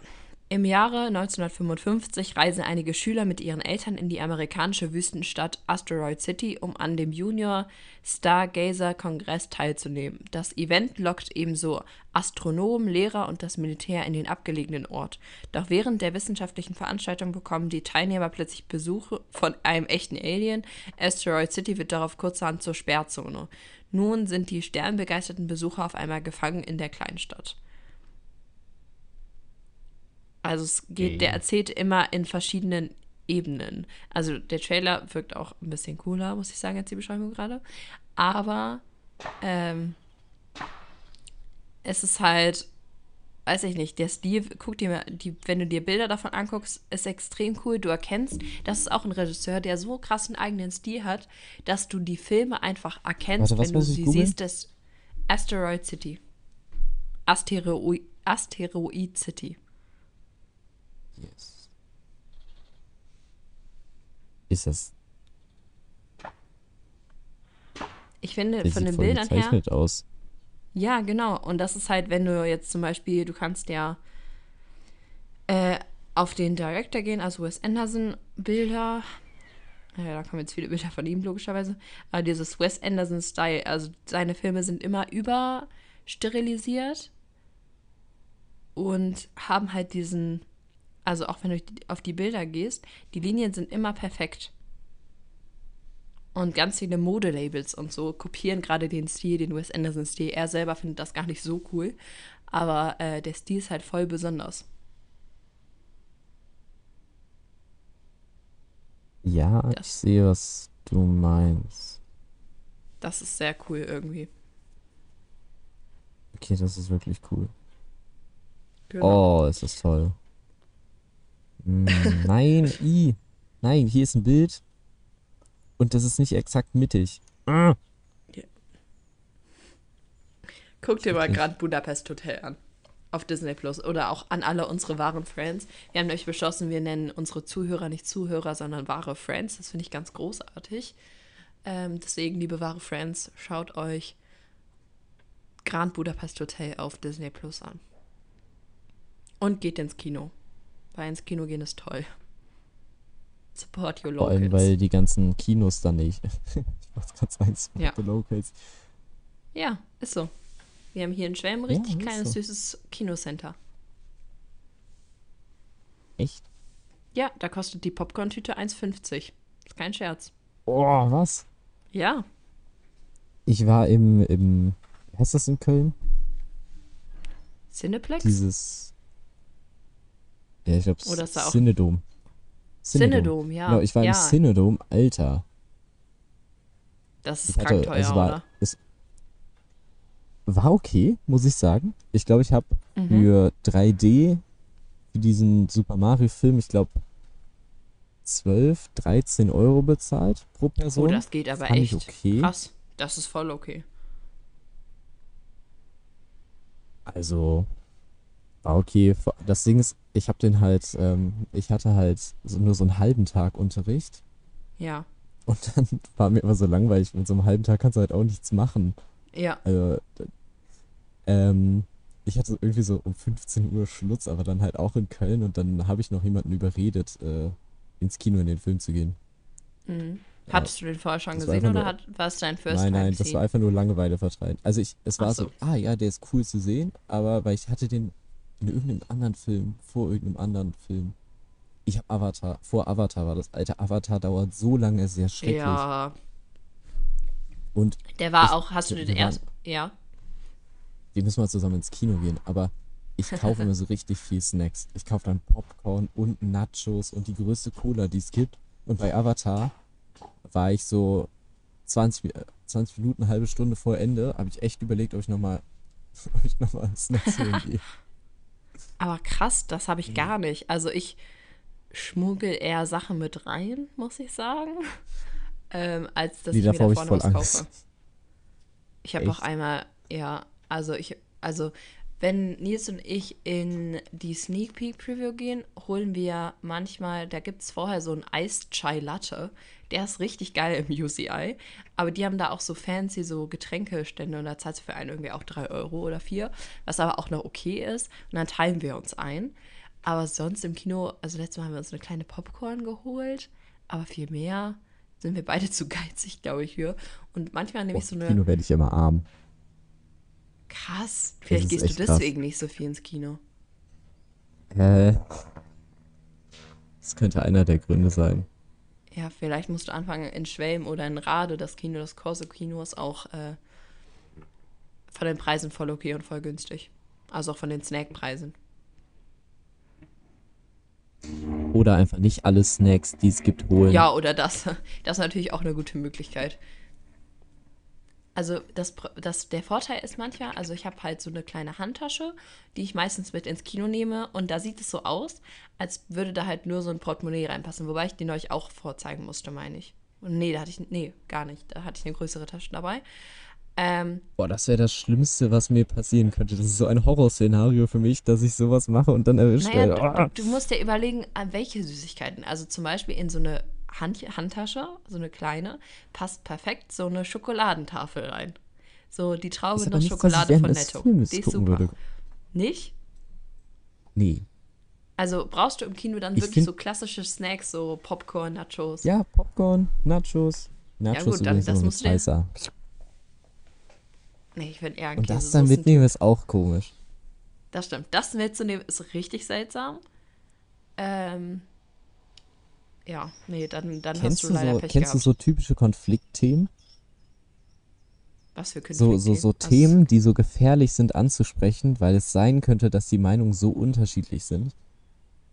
Im Jahre 1955 reisen einige Schüler mit ihren Eltern in die amerikanische Wüstenstadt Asteroid City, um an dem Junior Stargazer Kongress teilzunehmen. Das Event lockt ebenso Astronomen, Lehrer und das Militär in den abgelegenen Ort. Doch während der wissenschaftlichen Veranstaltung bekommen die Teilnehmer plötzlich Besuche von einem echten Alien. Asteroid City wird darauf kurzerhand zur Sperrzone. Nun sind die sternbegeisterten Besucher auf einmal gefangen in der Kleinstadt. Also es geht, der Okay. erzählt immer in verschiedenen Ebenen. Also der Trailer wirkt auch ein bisschen cooler, muss ich sagen, als die Beschreibung gerade. Aber ähm, es ist halt, weiß ich nicht, der Stil, guck dir mal, die, wenn du dir Bilder davon anguckst, ist extrem cool. Du erkennst, das ist auch ein Regisseur, der so krass einen eigenen Stil hat, dass du die Filme einfach erkennst, Warte, wenn du sie googeln? siehst. Das Asteroid City. Asteroid, Asteroid City. Yes. Ist das. Ich finde, Der von den Bildern her. aus. Ja, genau. Und das ist halt, wenn du jetzt zum Beispiel, du kannst ja äh, auf den Director gehen, also Wes Anderson Bilder. Ja, da kommen jetzt viele Bilder von ihm, logischerweise. Aber dieses Wes Anderson Style, also seine Filme sind immer übersterilisiert und haben halt diesen also auch wenn du auf die Bilder gehst, die Linien sind immer perfekt. Und ganz viele Modelabels und so kopieren gerade den Stil, den Wes Anderson-Stil. Er selber findet das gar nicht so cool, aber äh, der Stil ist halt voll besonders. Ja, ich Das- sehe, was du meinst. Das ist sehr cool irgendwie. Okay, das ist wirklich cool. Genau. Oh, ist das toll. Mm, nein, i. Nein, hier ist ein Bild. Und das ist nicht exakt mittig. Ah. Guck dir mal gerade Budapest Hotel an. Auf Disney Plus. Oder auch an alle unsere wahren Friends. Wir haben nämlich beschlossen, wir nennen unsere Zuhörer nicht Zuhörer, sondern wahre Friends. Das finde ich ganz großartig. Ähm, deswegen, liebe wahre Friends, schaut euch Grand Budapest Hotel auf Disney Plus an. Und geht ins Kino. Weil ins Kino gehen ist toll. Support your Vor allem, locals. weil die ganzen Kinos dann nicht. ich wollte gerade sagen, Support Ja. the Locals. ja, ist so. Wir haben hier in Schwelm ein Ja, richtig ist kleines, so. süßes Kinocenter. Echt? Ja, da kostet die Popcorn-Tüte 1,50. Ist kein Scherz. Oh, was? Ja, Ich war im, im, heißt das in Köln? Cineplex? Dieses, ja, ich glaube, Oder ist da auch- Cinedom. Cinedom, ja. Genau, ich war ja, im Cinedom, Alter. Das ist Ich hatte, krank teuer, also war, oder? es war okay, muss ich sagen. Ich glaube, ich habe Mhm. für 3D, für diesen Super Mario Film, ich glaube, 12, 13 Euro bezahlt pro Person. Oh, das geht aber fand echt. ich okay. Krass. Das ist voll okay. Also, war okay. Vor- Das Ding ist, ich habe den halt, ähm, ich hatte halt so, nur so einen halben Tag Unterricht. Ja. Und dann war mir immer so langweilig. Mit so einem halben Tag kannst du halt auch nichts machen. Ja. Also, ähm, ich hatte irgendwie so um 15 Uhr Schluss, aber dann halt auch in Köln. Und dann habe ich noch jemanden überredet, äh, ins Kino in den Film zu gehen. Mhm. Ja, Hattest du den vorher schon das gesehen oder nur- hat, war es dein First Nein, nein, das war einfach nur Langeweile vertreiben. Also ich, es war so. so. ah ja, der ist cool zu sehen, aber weil ich hatte den in irgendeinem anderen Film, vor irgendeinem anderen Film. Ich habe Avatar, vor Avatar war das. Alter, Avatar dauert so lange, ist sehr schrecklich. Ja. Und Der war Ich- auch, hast du den erst. Ja. wir müssen mal zusammen ins Kino gehen, aber ich kaufe immer so richtig viel Snacks. Ich kaufe dann Popcorn und Nachos und die größte Cola, die es gibt. Und bei Avatar war ich so 20, Mi- äh, 20 Minuten, eine halbe Stunde vor Ende, habe ich echt überlegt, ob ich nochmal ob ich noch mal Snacks holen gehe. Aber krass, das Mhm. habe ich gar nicht. Also ich schmuggel eher Sachen mit rein, muss ich sagen. Ähm, als dass Nee, ich mir davor ich voll was kaufe. Ich habe auch einmal, ja, also ich, also wenn Nils und ich in die Sneak Peek Preview gehen, holen wir manchmal, da gibt es vorher so ein Iced Chai Latte. Der ist richtig geil im UCI. Aber die haben da auch so fancy so Getränkestände und da zahlst du für einen irgendwie auch 3 Euro oder 4, was aber auch noch okay ist. Und dann teilen wir uns ein. Aber sonst im Kino, also letztes Mal haben wir uns eine kleine Popcorn geholt, aber viel mehr sind wir beide zu geizig, glaube ich, für. Und manchmal nehme Boah, ich so im eine. Kino werde ich immer arm. Krass. Vielleicht gehst du echt krass. deswegen nicht so viel ins Kino. Äh, das könnte einer der Gründe sein. Ja, vielleicht musst du anfangen in Schwelm oder in Rade, das Kino, das Corso-Kino ist auch äh, von den Preisen voll okay und voll günstig. Also auch von den Snackpreisen. Oder einfach nicht alle Snacks, die es gibt, holen. Ja, oder das. Das ist natürlich auch eine gute Möglichkeit. Also das, das, der Vorteil ist manchmal, also ich habe halt so eine kleine Handtasche, die ich meistens mit ins Kino nehme und da sieht es so aus, als würde da halt nur so ein Portemonnaie reinpassen, wobei ich den euch auch vorzeigen musste, meine ich. Und nee, da hatte ich, nee, gar nicht, da hatte ich eine größere Tasche dabei. Ähm, Boah, das wäre das Schlimmste, was mir passieren könnte. Das ist so ein Horrorszenario für mich, dass ich sowas mache und dann erwischt naja, werde. du, Ah. du, du musst dir überlegen, an welche Süßigkeiten. Also zum Beispiel in so eine Hand, Handtasche, so eine kleine, passt perfekt so eine Schokoladentafel rein. So die Traube noch ich Schokolade von Netto. Die ist super. würde. Nicht? Nee. Also brauchst du im Kino dann Ich wirklich so klassische Snacks, so Popcorn, Nachos. Ja, Popcorn, Nachos. Nachos gut, dann- das musst du dir-. Nee, ich finde eher ein Und das dann mitnehmen ist auch komisch. Das stimmt. Das mitzunehmen ist richtig seltsam. Ähm, ja, nee, dann, dann Kennst hast du du leider so, Pech kennst du gehabt. so typische Konfliktthemen? Was für So, so, so Was- Themen, die so gefährlich sind anzusprechen, weil es sein könnte, dass die Meinungen so unterschiedlich sind.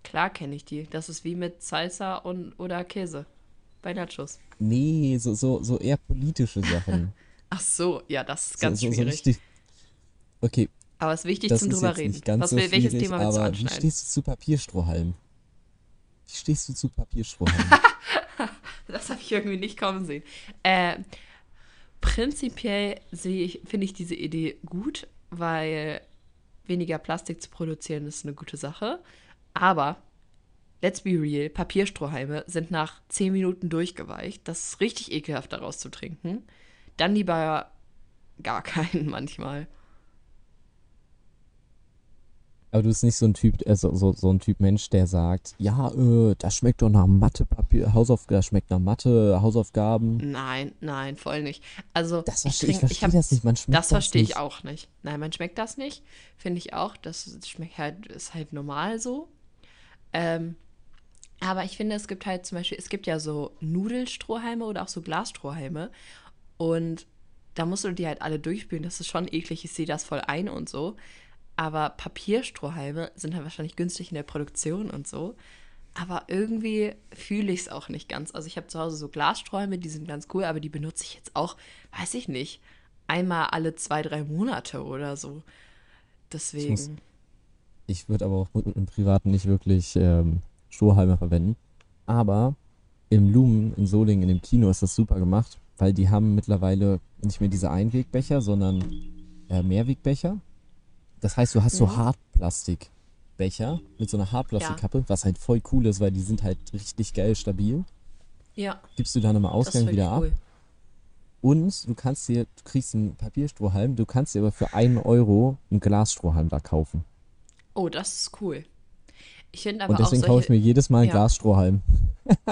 Klar kenne ich die. Das ist wie mit Salsa und oder Käse bei Nachos. Nee, so, so, so eher politische Sachen. Ach so, ja, das ist ganz so, so, so schwierig. richtig. Okay, aber es ist wichtig das zum ist drüber reden. Was, so welches Thema willst du aber wie anschneiden? stehst du zu Papierstrohhalmen? Stehst du zu Papierstrohhalmen? Das habe ich irgendwie nicht kommen sehen. Äh, prinzipiell finde ich diese Idee gut, weil weniger Plastik zu produzieren ist eine gute Sache. Aber, let's be real, Papierstrohhalme sind nach 10 Minuten durchgeweicht. Das ist richtig ekelhaft, daraus zu trinken. Dann lieber gar keinen manchmal. Aber du bist nicht so ein Typ, äh, so, so, so ein Typ Mensch, der sagt, ja, äh, das schmeckt doch nach Mathepapier, Hausaufgaben, das schmeckt nach Mathe, Hausaufgaben. Nein, nein, voll nicht. Also, Das ich, verstehe ich, trink- verstehe hab- das nicht. Man schmeckt Das verstehe ich nicht. auch nicht. Nein, man schmeckt das nicht. Finde ich auch. Das schmeckt halt, ist halt normal so. Ähm, aber ich finde, es gibt halt zum Beispiel, es gibt ja so Nudelstrohhalme oder auch so Glasstrohhalme. Und da musst du die halt alle durchspülen. Das ist schon eklig. Ich sehe das voll ein und so. Aber Papierstrohhalme sind halt wahrscheinlich günstig in der Produktion und so. Aber irgendwie fühle ich es auch nicht ganz. Also ich habe zu Hause so Glasstrohhalme, die sind ganz cool, aber die benutze ich jetzt auch, weiß ich nicht, einmal alle zwei, drei Monate oder so. Deswegen. Ich würde aber auch im Privaten nicht wirklich ähm, Strohhalme verwenden. Aber im Lumen in Solingen, in dem Kino, ist das super gemacht, weil die haben mittlerweile nicht mehr diese Einwegbecher, sondern äh, Mehrwegbecher. Das heißt, du hast so Mhm. Hartplastikbecher mit so einer Hartplastikkappe, was halt voll cool ist, weil die sind halt richtig geil stabil. Ja, Gibst du dann ist Ausgang wieder ab. cool. Und du kannst dir, du kriegst einen Papierstrohhalm, du kannst dir aber für einen Euro einen Glasstrohhalm da kaufen. Oh, das ist cool. Ich finde aber Und deswegen auch kaufe ich solche, mir jedes Mal einen Ja. Glasstrohhalm.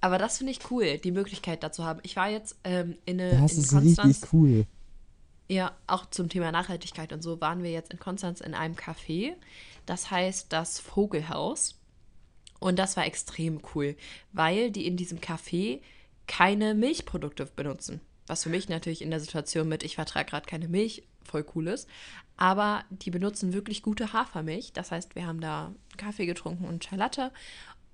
aber das finde ich cool, die Möglichkeit dazu haben. Ich war jetzt ähm, in, eine, Das in ist Konstanz. richtig cool. Ja, auch zum Thema Nachhaltigkeit und so waren wir jetzt in Konstanz in einem Café. Das heißt das Vogelhaus. Und das war extrem cool, weil die in diesem Café keine Milchprodukte benutzen. Was für mich natürlich in der Situation mit, ich vertrage gerade keine Milch, voll cool ist. Aber die benutzen wirklich gute Hafermilch. Das heißt, wir haben da Kaffee getrunken und Chai Latte.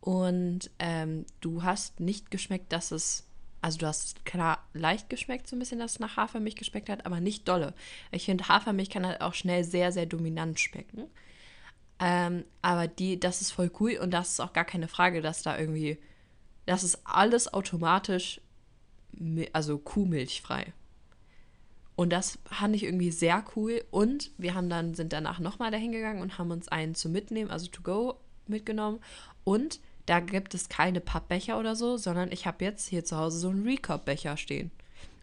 Und ähm, du hast nicht geschmeckt, dass es, also du hast klar leicht geschmeckt, so ein bisschen, dass es nach Hafermilch geschmeckt hat, aber nicht dolle. Ich finde, Hafermilch kann halt auch schnell sehr, sehr dominant schmecken. Ähm, aber die, das ist voll cool und das ist auch gar keine Frage, dass da irgendwie, das ist alles automatisch, also Kuhmilchfrei. Und das fand ich irgendwie sehr cool. Und wir haben dann, sind danach nochmal dahin gegangen und haben uns einen zum Mitnehmen, also to go, mitgenommen. Und da gibt es keine Pappbecher oder so, sondern ich habe jetzt hier zu Hause so einen Recop-Becher stehen.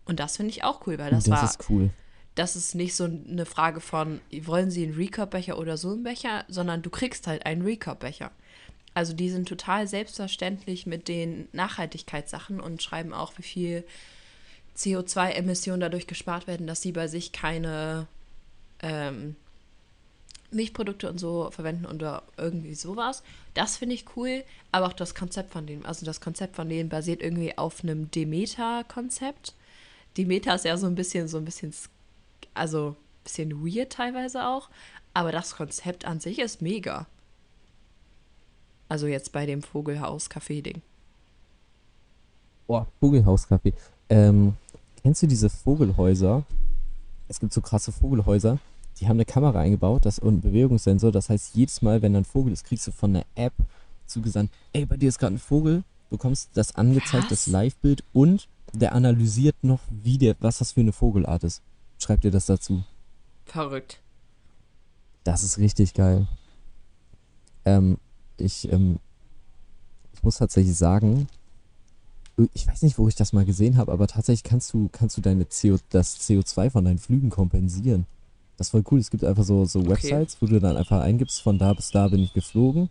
Und das finde ich auch cool, weil das, Das, war ist cool. das ist nicht so eine Frage von, wollen Sie einen Recop-Becher oder so einen Becher, sondern du kriegst halt einen Recop-Becher. Also die sind total selbstverständlich mit den Nachhaltigkeitssachen und schreiben auch, wie viel CO2-Emissionen dadurch gespart werden, dass sie bei sich keine ähm, Milchprodukte und so verwenden oder irgendwie sowas. Das finde ich cool, aber auch das Konzept von denen. Also das Konzept von denen basiert irgendwie auf einem Demeter-Konzept. Demeter ist ja so ein bisschen, so ein bisschen, also ein bisschen weird teilweise auch, aber das Konzept an sich ist mega. Also jetzt bei dem Vogelhaus-Café-Ding. Boah, Vogelhauskaffee. Ähm, kennst du diese Vogelhäuser? Es gibt so krasse Vogelhäuser, die haben eine Kamera eingebaut das, und einen Bewegungssensor. Das heißt, jedes Mal, wenn da ein Vogel ist, kriegst du von der App zugesandt, ey, bei dir ist gerade ein Vogel, bekommst das angezeigt, das Was? Live-Bild und der analysiert noch, wie der, was das für eine Vogelart ist. Schreibt dir das dazu. Verrückt. Das ist richtig geil. Ähm, ich, ähm, ich muss tatsächlich sagen, ich weiß nicht, wo ich das mal gesehen habe, aber tatsächlich kannst du, kannst du deine CO, das CO2 von deinen Flügen kompensieren. Das ist voll cool. Es gibt einfach so, so Websites, wo du dann einfach eingibst, von da bis da bin ich geflogen.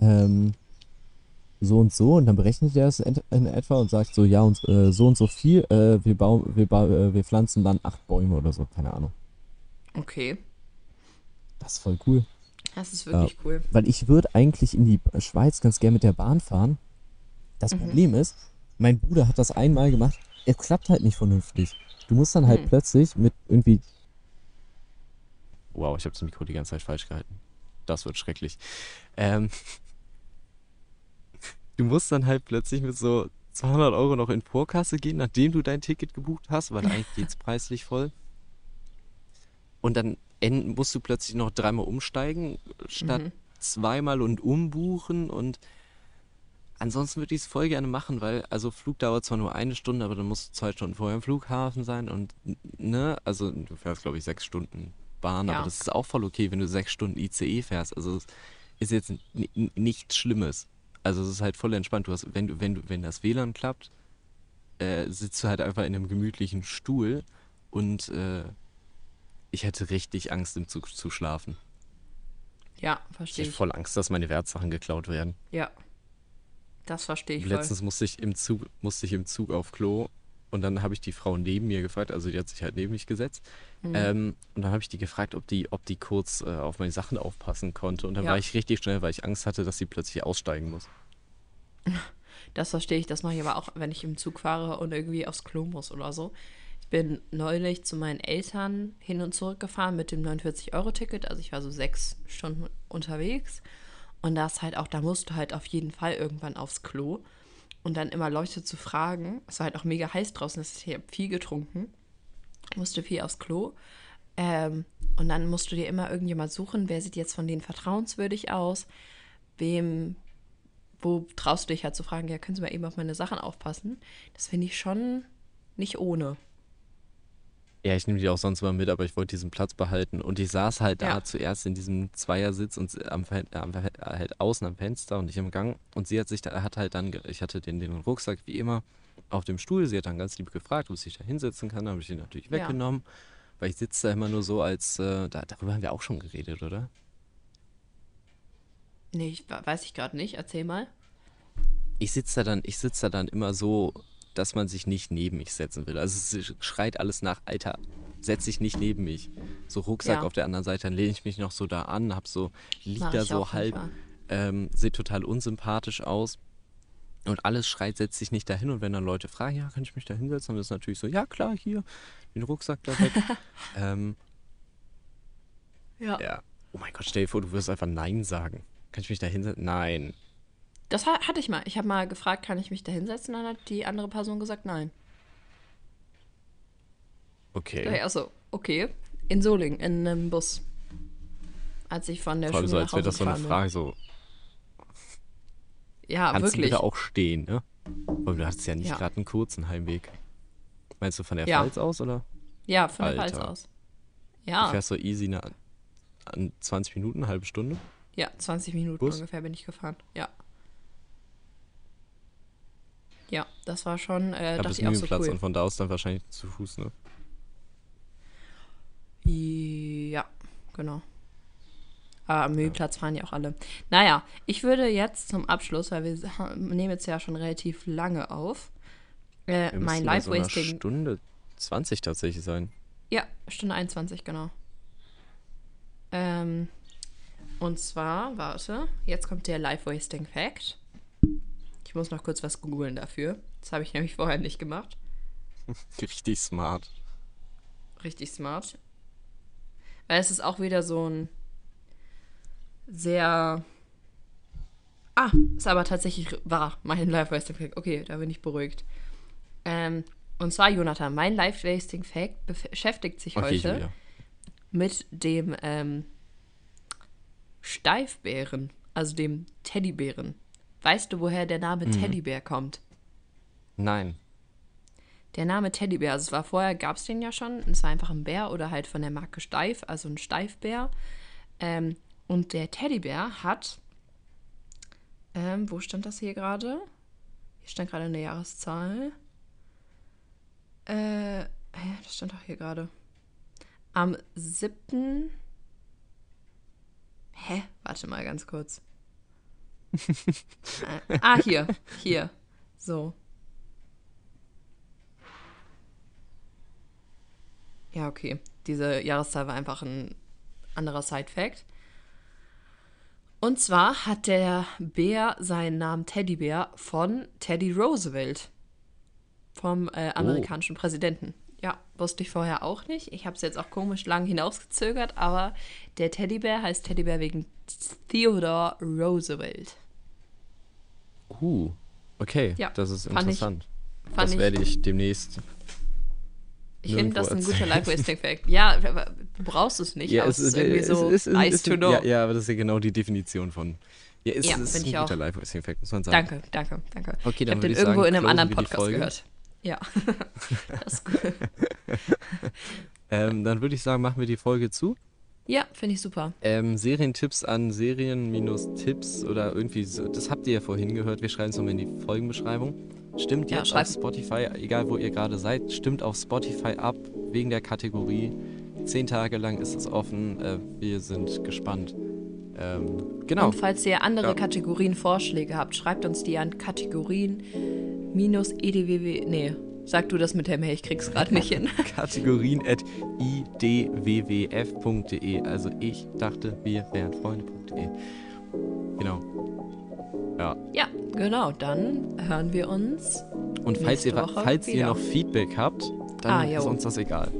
Ähm, so und so und dann berechnet er es in, in etwa und sagt so, ja, und äh, so und so viel, äh, wir bauen, wir, ba äh, wir pflanzen dann acht Bäume oder so, keine Ahnung. Okay. Das ist voll cool. Das ist wirklich cool. Weil ich würde eigentlich in die Schweiz ganz gerne mit der Bahn fahren. Das Mhm. Problem ist, mein Bruder hat das einmal gemacht. Es klappt halt nicht vernünftig. Du musst dann halt Hm. plötzlich mit irgendwie. Wow, ich habe das Mikro die ganze Zeit falsch gehalten. Das wird schrecklich. Ähm, du musst dann halt plötzlich mit so 200 Euro noch in Vorkasse gehen, nachdem du dein Ticket gebucht hast, weil eigentlich geht's preislich voll. Und dann musst du plötzlich noch dreimal umsteigen, statt Mhm. zweimal und umbuchen. Und ansonsten würde ich es voll gerne machen, weil, also Flug dauert zwar nur eine Stunde, aber dann musst du zwei Stunden vorher im Flughafen sein und, ne, also du fährst, glaube ich, sechs Stunden Bahn, Ja. aber das ist auch voll okay, wenn du sechs Stunden ICE fährst. Also es ist jetzt nichts Schlimmes. Also es ist halt voll entspannt. Du hast, wenn du, wenn du, wenn das WLAN klappt, äh, sitzt du halt einfach in einem gemütlichen Stuhl und äh, ich hätte richtig Angst im Zug zu schlafen. Ja, Ich verstehe hätte ich. voll Angst, dass meine Wertsachen geklaut werden. Ja. Das verstehe ich voll. Letztens musste ich im Zug, musste ich im Zug auf Klo und dann habe ich die Frau neben mir gefragt, also die hat sich halt neben mich gesetzt. Mhm. Ähm, und dann habe ich die gefragt, ob die, ob die kurz äh, auf meine Sachen aufpassen konnte. Und dann Ja. war ich richtig schnell, weil ich Angst hatte, dass sie plötzlich aussteigen muss. Das verstehe ich, das mache ich aber auch, wenn ich im Zug fahre und irgendwie aufs Klo muss oder so. Ich bin neulich zu meinen Eltern hin und zurück gefahren mit dem 49-Euro-Ticket. Also ich war so sechs Stunden unterwegs. Und da ist halt auch, da musst du halt auf jeden Fall irgendwann aufs Klo. Und dann immer Leute zu fragen. Es war halt auch mega heiß draußen, ich habe viel getrunken. Musste viel aufs Klo. Ähm, und dann musst du dir immer irgendjemand suchen, wer sieht jetzt von denen vertrauenswürdig aus, wem wo traust du dich halt zu fragen, ja, können Sie mal eben auf meine Sachen aufpassen? Das finde ich schon nicht ohne. Ja, ich nehme die auch sonst mal mit, aber ich wollte diesen Platz behalten. Und ich saß halt da Ja. zuerst in diesem Zweiersitz und am, Fen- am, Fen- halt außen am Fenster und ich im Gang. Und sie hat sich da, hat halt dann, ge- ich hatte den, den Rucksack wie immer auf dem Stuhl. Sie hat dann ganz lieb gefragt, ob sie sich da hinsetzen kann. Dann habe ich den natürlich Ja. weggenommen, weil ich sitze da immer nur so als, äh, da, darüber haben wir auch schon geredet, oder? Nee, ich, weiß ich gerade nicht. Erzähl mal. Ich sitze da dann, ich sitze da dann immer so, dass man sich nicht neben mich setzen will. Also es schreit alles nach, Alter, setz dich nicht neben mich. So Rucksack Ja. auf der anderen Seite, dann lehne ich mich noch so da an, hab so, lieg da so halb, ähm, sieht total unsympathisch aus. Und alles schreit, setz dich nicht dahin. Und wenn dann Leute fragen, ja, kann ich mich da hinsetzen? Dann ist natürlich so, ja klar, hier, den Rucksack da weg. ähm, Ja. ja. Oh mein Gott, stell dir vor, du wirst einfach Nein sagen. Kann ich mich da hinsetzen? Nein. Das ha- hatte ich mal. Ich habe mal gefragt, kann ich mich da hinsetzen? Dann hat die andere Person gesagt, nein. Okay. Also, okay. In Solingen, in einem Bus. Als ich von der Vor allem Schule so, als wäre das so eine. Frage, so, Ja, Kannst du wirklich. bitte auch stehen, ne? Weil du hattest ja nicht Ja. gerade einen kurzen Heimweg. Meinst du von der Ja. Pfalz aus, oder? Ja, von der Alter. Pfalz aus. Du Ja, fährst so easy eine, an 20 Minuten, eine halbe Stunde? ja, 20 Minuten Bus? ungefähr bin ich gefahren. Ja. Ja, das war schon, äh, Ja, dachte ich auch so Mühlenplatz cool. und von da aus dann wahrscheinlich zu Fuß, ne? Ja, genau. Aber am Mühlplatz fahren ja auch alle. Naja, ich würde jetzt zum Abschluss, weil wir nehmen jetzt ja schon relativ lange auf, äh, Wir mein müssten bei so. Stunde 20 tatsächlich sein. ja, Stunde 21, genau. Ähm, und zwar, warte, jetzt kommt der Live-Wasting-Fact. Ich muss noch kurz was googeln dafür. Das habe ich nämlich vorher nicht gemacht. Richtig smart. Richtig smart. Weil es ist auch wieder so ein sehr. Ah, ist aber tatsächlich wahr. Mein Life-Wasting-Fact. Okay, da bin ich beruhigt. Ähm, und zwar, Jonathan, mein Life-Wasting-Fact beschäftigt sich Okay, heute Julia. mit dem ähm, Steifbären, also dem Teddybären. Weißt du, woher der Name Teddybär kommt? Nein. Der Name Teddybär, also es war vorher, gab es den ja schon, es war einfach ein Bär oder halt von der Marke Steif, also ein Steifbär. Ähm, und der Teddybär hat, ähm, wo stand das hier gerade? Hier stand gerade eine Jahreszahl. Äh, das stand doch hier gerade. Am 7. Hä? Warte mal ganz kurz. ah, hier, hier. So. Ja, okay. Diese Jahreszahl war einfach ein anderer Side-Fact. Und zwar hat der Bär seinen Namen Teddybär von Teddy Roosevelt, vom äh, amerikanischen Präsidenten. Ja, wusste ich vorher auch nicht. Ich habe es jetzt auch komisch lang hinausgezögert, aber der Teddybär heißt Teddybär wegen Theodore Roosevelt. Uh, okay, Ja, das ist fand ich- interessant. Fand das ich, werde ich demnächst. ich finde das ein guter. Linguistic-Fact. Ja, du brauchst es nicht, aber es ist irgendwie es so ist- es nice to know. Ja, ja, aber das ist ja genau die Definition von. Ja, es Ja, ist ein ich auch. guter Live-Wrestling-Fact, muss man sagen. Danke, danke, danke. Okay, ich habe den ich irgendwo sagen, in einem anderen Podcast gehört. Ja. das ist cool. Ähm, dann würde ich sagen, machen wir die Folge zu. Ja, finde ich super. Ähm, Serientipps an Serien-Tipps oder irgendwie so. Das habt ihr ja vorhin gehört. Wir schreiben es nochmal in die Folgenbeschreibung. Stimmt Ja, jetzt schreibt. auf Spotify, egal wo ihr gerade seid, stimmt auf Spotify ab wegen der Kategorie. Zehn Tage lang ist es offen. Äh, wir sind gespannt. Ähm, genau. Und falls ihr andere Ja. Kategorien Vorschläge habt, schreibt uns die an Kategorien minus edww. Nee, sag du das mit dem, hey, ich krieg's gerade nicht hin. Kategorien at idwwf.de. Also ich dachte, wir wären Freunde.de. Genau. Ja. Ja, genau. Dann hören wir uns. Und falls, ihr, Woche falls ihr noch Feedback habt, dann Ah, ist uns das egal.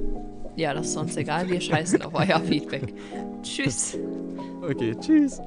Ja, das ist uns egal. Wir scheißen auf euer Feedback. Tschüss. Okay, tschüss.